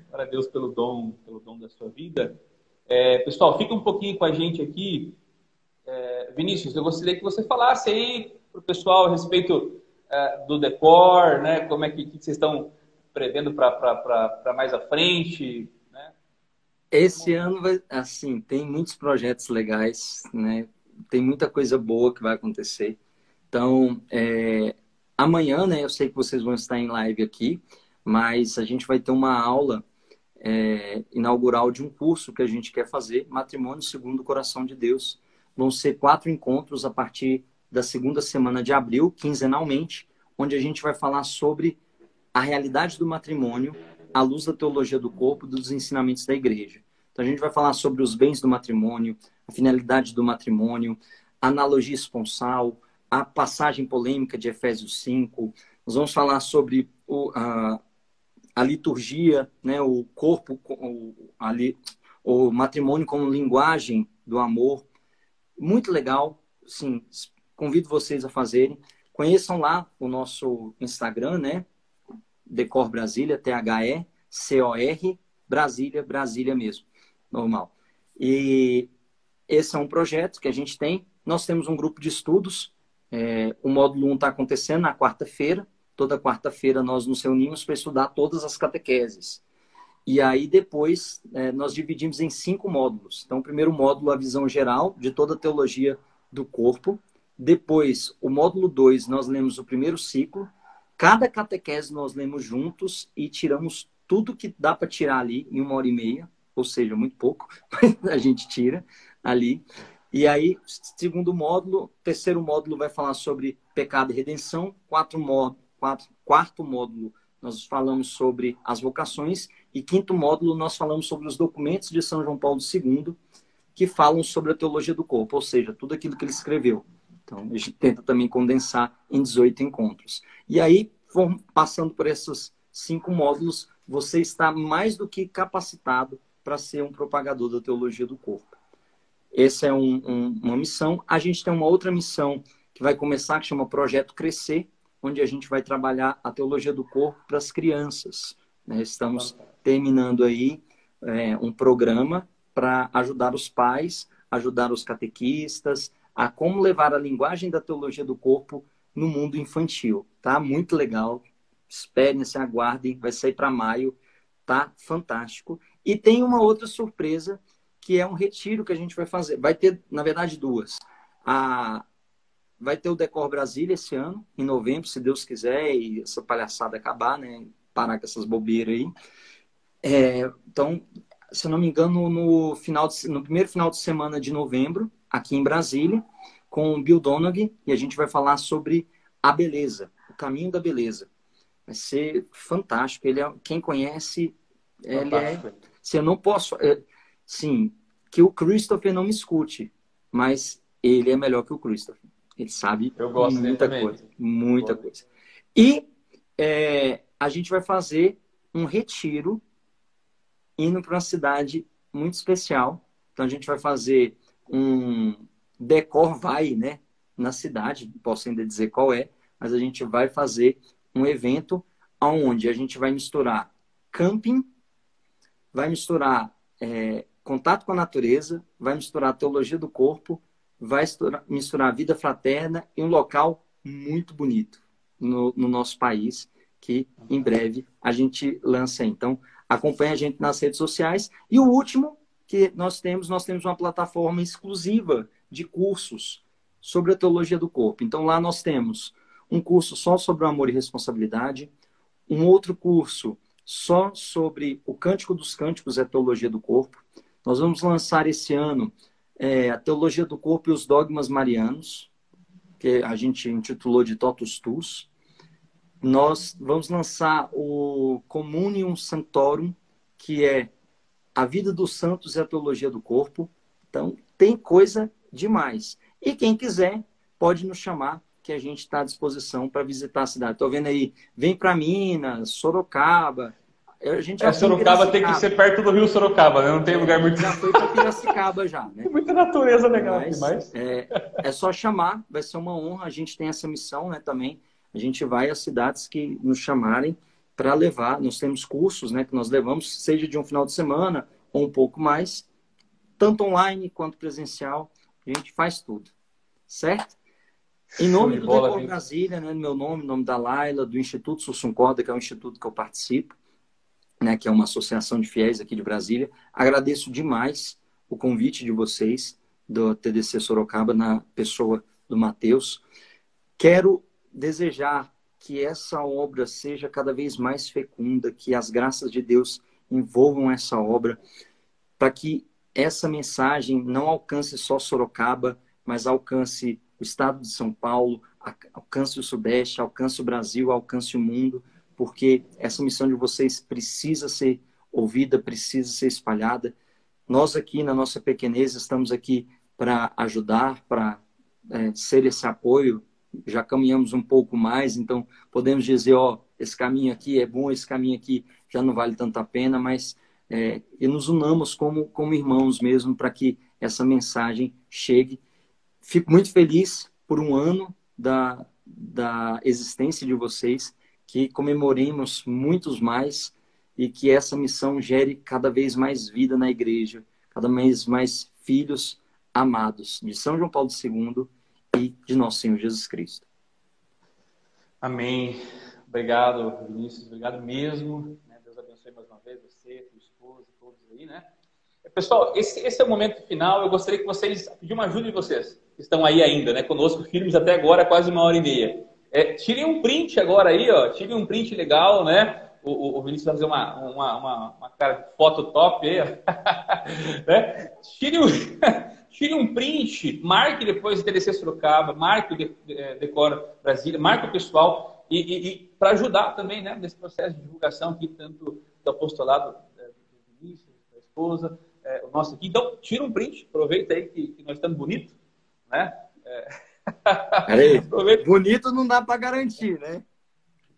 glória a Deus pelo dom, pelo dom da sua vida. É, pessoal, fica um pouquinho com a gente aqui. É, Vinícius, eu gostaria que você falasse aí para o pessoal a respeito é, do decor, né? Como é que, que vocês estão prevendo para mais à frente? Né? Esse ano vai, assim, tem muitos projetos legais, né? Tem muita coisa boa que vai acontecer. Então, é, Amanhã, né, eu sei que vocês vão estar em live aqui, mas a gente vai ter uma aula é, inaugural de um curso que a gente quer fazer, Matrimônio Segundo o Coração de Deus. Vão ser quatro encontros a partir da segunda semana de abril, quinzenalmente, onde a gente vai falar sobre a realidade do matrimônio à luz da teologia do corpo, dos ensinamentos da igreja. Então a gente vai falar sobre os bens do matrimônio, a finalidade do matrimônio, analogia esponsal, a passagem polêmica de Efésios 5, nós vamos falar sobre o, a, a liturgia, né, o corpo, o, a, o matrimônio como linguagem do amor. Muito legal, sim, convido vocês a fazerem. Conheçam lá o nosso Instagram, né? Decor Brasília, T-H-E-C-O-R, Brasília, Brasília mesmo, normal. E esse é um projeto que a gente tem. Nós temos um grupo de estudos é, o módulo 1 está acontecendo na quarta-feira. Toda quarta-feira nós nos reunimos para estudar todas as catequeses. E aí depois é, nós dividimos em cinco módulos. Então, o primeiro módulo, a visão geral de toda a teologia do corpo. Depois, o módulo 2, nós lemos o primeiro ciclo. Cada catequese nós lemos juntos e tiramos tudo que dá para tirar ali em uma hora e meia, ou seja, muito pouco, mas a gente tira ali. E aí, segundo módulo, terceiro módulo vai falar sobre pecado e redenção. Quatro módulo, quatro, quarto módulo, nós falamos sobre as vocações. E quinto módulo, nós falamos sobre os documentos de São João Paulo II, que falam sobre a teologia do corpo, ou seja, tudo aquilo que ele escreveu. Então, a gente tenta também condensar em 18 encontros. E aí, passando por esses cinco módulos, você está mais do que capacitado para ser um propagador da teologia do corpo. Essa é um, um, uma missão. A gente tem uma outra missão que vai começar, que chama Projeto Crescer, onde a gente vai trabalhar a teologia do corpo para as crianças. Né? Estamos terminando aí é, um programa para ajudar os pais, ajudar os catequistas a como levar a linguagem da teologia do corpo no mundo infantil. Tá muito legal. Esperem, se aguardem, vai sair para maio. Tá fantástico. E tem uma outra surpresa que é um retiro que a gente vai fazer. Vai ter, na verdade, duas. A, vai ter o Decor Brasília esse ano, em novembro, se Deus quiser, e essa palhaçada acabar, né? Parar com essas bobeiras aí. É, então, se eu não me engano, no, final de, no primeiro final de semana de novembro, aqui em Brasília, com o Bill Donaghy, e a gente vai falar sobre a beleza, o caminho da beleza. Vai ser fantástico. Ele é, quem conhece, fantástico. ele é. Se eu não posso. É, sim, que o Christopher não me escute, mas ele é melhor que o Christopher. Ele sabe muita coisa, muita coisa. E é, a gente vai fazer um retiro indo para uma cidade muito especial. Então a gente vai fazer um decor vai, né, na cidade, posso ainda dizer qual é, mas a gente vai fazer um evento onde a gente vai misturar camping, vai misturar é, contato com a natureza, vai misturar teologia do corpo, vai misturar vida fraterna em um local muito bonito no, no nosso país, que em breve a gente lança. Então, acompanhe a gente nas redes sociais. E o último que nós temos, nós temos uma plataforma exclusiva de cursos sobre a teologia do corpo. Então, lá nós temos um curso só sobre o amor e responsabilidade, um outro curso só sobre o Cântico dos Cânticos, a teologia do corpo. Nós vamos lançar esse ano é, a teologia do corpo e os dogmas marianos, que a gente intitulou de Totus Tus. Nós vamos lançar o Communium Sanctorum, que é a vida dos santos e a teologia do corpo. Então, tem coisa demais. E quem quiser pode nos chamar, que a gente está à disposição para visitar a cidade. Estou vendo aí, vem para Minas, Sorocaba. A gente é, Sorocaba tem que ser perto do Rio Sorocaba, né? Não tem lugar muito. Já foi para Piracicaba já, né? Muita natureza legal Mas, demais. É, é só chamar, vai ser uma honra. A gente tem essa missão, né? Também a gente vai às cidades que nos chamarem para levar. Nós temos cursos, né? Que nós levamos, seja de um final de semana ou um pouco mais, tanto online quanto presencial. A gente faz tudo, certo? Em nome do Decor Brasília, né, meu nome, nome da Laila, do Instituto Sussum Corda, que é um instituto que eu participo, né, que é uma associação de fiéis aqui de Brasília, agradeço demais o convite de vocês do TDC Sorocaba na pessoa do Matheus. Quero desejar que essa obra seja cada vez mais fecunda, que as graças de Deus envolvam essa obra, para que essa mensagem não alcance só Sorocaba, mas alcance o estado de São Paulo, alcance o Sudeste, alcance o Brasil, alcance o mundo, porque essa missão de vocês precisa ser ouvida, precisa ser espalhada. Nós aqui na nossa pequenez estamos aqui para ajudar, para é, ser esse apoio. Já caminhamos um pouco mais, então podemos dizer, ó, esse caminho aqui é bom, esse caminho aqui já não vale tanta pena, mas é, e nos unamos como, como irmãos mesmo para que essa mensagem chegue. Fico muito feliz por um ano da, da existência de vocês, que comemoremos muitos mais e que essa missão gere cada vez mais vida na igreja, cada vez mais filhos amados. De São João Paulo II e de nosso Senhor Jesus Cristo. Amém. Obrigado, Vinícius. Obrigado mesmo. Né? Deus abençoe mais uma vez você, tua esposa, todos aí, né? Pessoal, esse, esse é o momento final. Eu gostaria que vocês pedir uma ajuda de vocês que estão aí ainda, né? Conosco, firmes até agora, quase uma hora e meia. É, tirem um print agora aí, ó. Tirem um print legal, né? O, o, o Vinícius vai fazer uma, uma, uma, uma cara foto top aí, né? Tire, um, tire um print, marque depois TDC Sorocaba, marque o é, Decora Brasília, marque o pessoal e, e, e para ajudar também, né? Nesse processo de divulgação aqui, tanto do apostolado é, do Vinícius, da esposa, é, o nosso aqui. Então, tira um print, aproveita aí que, que nós estamos bonitos, né? É... Peraí, bonito não dá para garantir, né?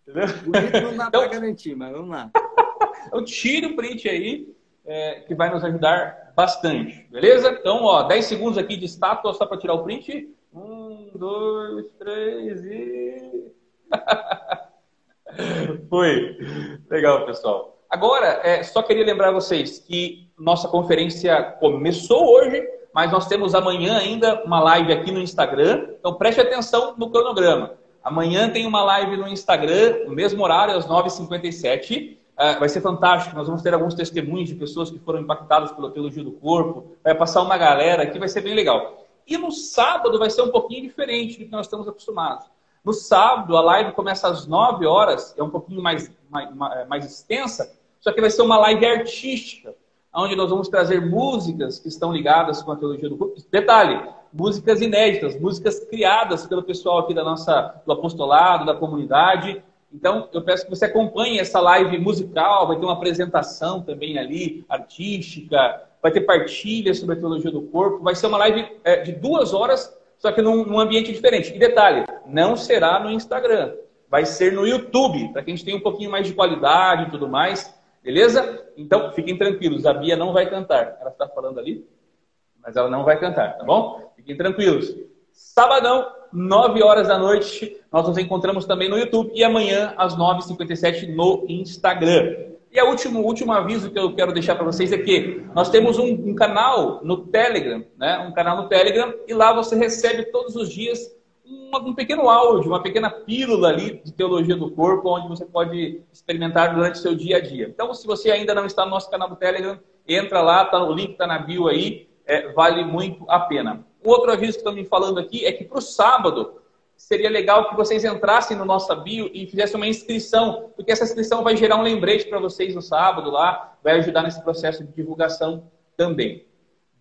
Bonito não dá então, para garantir, mas vamos lá. então, tire o print aí, é, que vai nos ajudar bastante, beleza? Então, ó, 10 segundos aqui de estátua só para tirar o print. Um, dois, três e. Foi. Legal, pessoal. Agora, é, só queria lembrar vocês que nossa conferência começou hoje, mas nós temos amanhã ainda uma live aqui no Instagram. Então preste atenção no cronograma. Amanhã tem uma live no Instagram, no mesmo horário, às 9h57. Ah, vai ser fantástico. Nós vamos ter alguns testemunhos de pessoas que foram impactadas pela teologia do corpo. Vai passar uma galera aqui, vai ser bem legal. E no sábado vai ser um pouquinho diferente do que nós estamos acostumados. No sábado, a live começa às 9 horas, é um pouquinho mais, mais, mais extensa, só que vai ser uma live artística, onde nós vamos trazer músicas que estão ligadas com a teologia do corpo. Detalhe, músicas inéditas, músicas criadas pelo pessoal aqui da nossa, do apostolado, da comunidade. Então, eu peço que você acompanhe essa live musical, vai ter uma apresentação também ali, artística, vai ter partilha sobre a teologia do corpo, vai ser uma live é, de duas horas, só que num, num, ambiente diferente. E detalhe, não será no Instagram, vai ser no YouTube, para que a gente tenha um pouquinho mais de qualidade e tudo mais, beleza? Então, fiquem tranquilos, a Bia não vai cantar. Ela está falando ali, mas ela não vai cantar, tá bom? Fiquem tranquilos. Sabadão, 9 horas da noite, nós nos encontramos também no YouTube e amanhã às 9h57 no Instagram. E o último, último aviso que eu quero deixar para vocês é que nós temos um, um, canal no Telegram, né? Um canal no Telegram e lá você recebe todos os dias um, um pequeno áudio, uma pequena pílula ali de teologia do corpo, onde você pode experimentar durante o seu dia a dia. Então, se você ainda não está no nosso canal do Telegram, entra lá, tá, o link está na bio aí, é, vale muito a pena. Um outro aviso que estão me falando aqui é que para o sábado seria legal que vocês entrassem no nosso bio e fizessem uma inscrição, porque essa inscrição vai gerar um lembrete para vocês no sábado lá, vai ajudar nesse processo de divulgação também.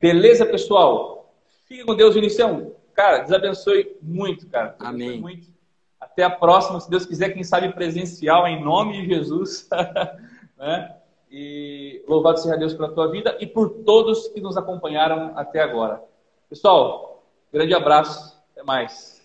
Beleza, pessoal? Fique com Deus, Inicião. Cara, Deus abençoe muito, cara. Amém. Muito. Até a próxima, se Deus quiser, quem sabe presencial, em nome de Jesus. né? E louvado seja Deus pela tua vida e por todos que nos acompanharam até agora. Pessoal, grande abraço. Até mais.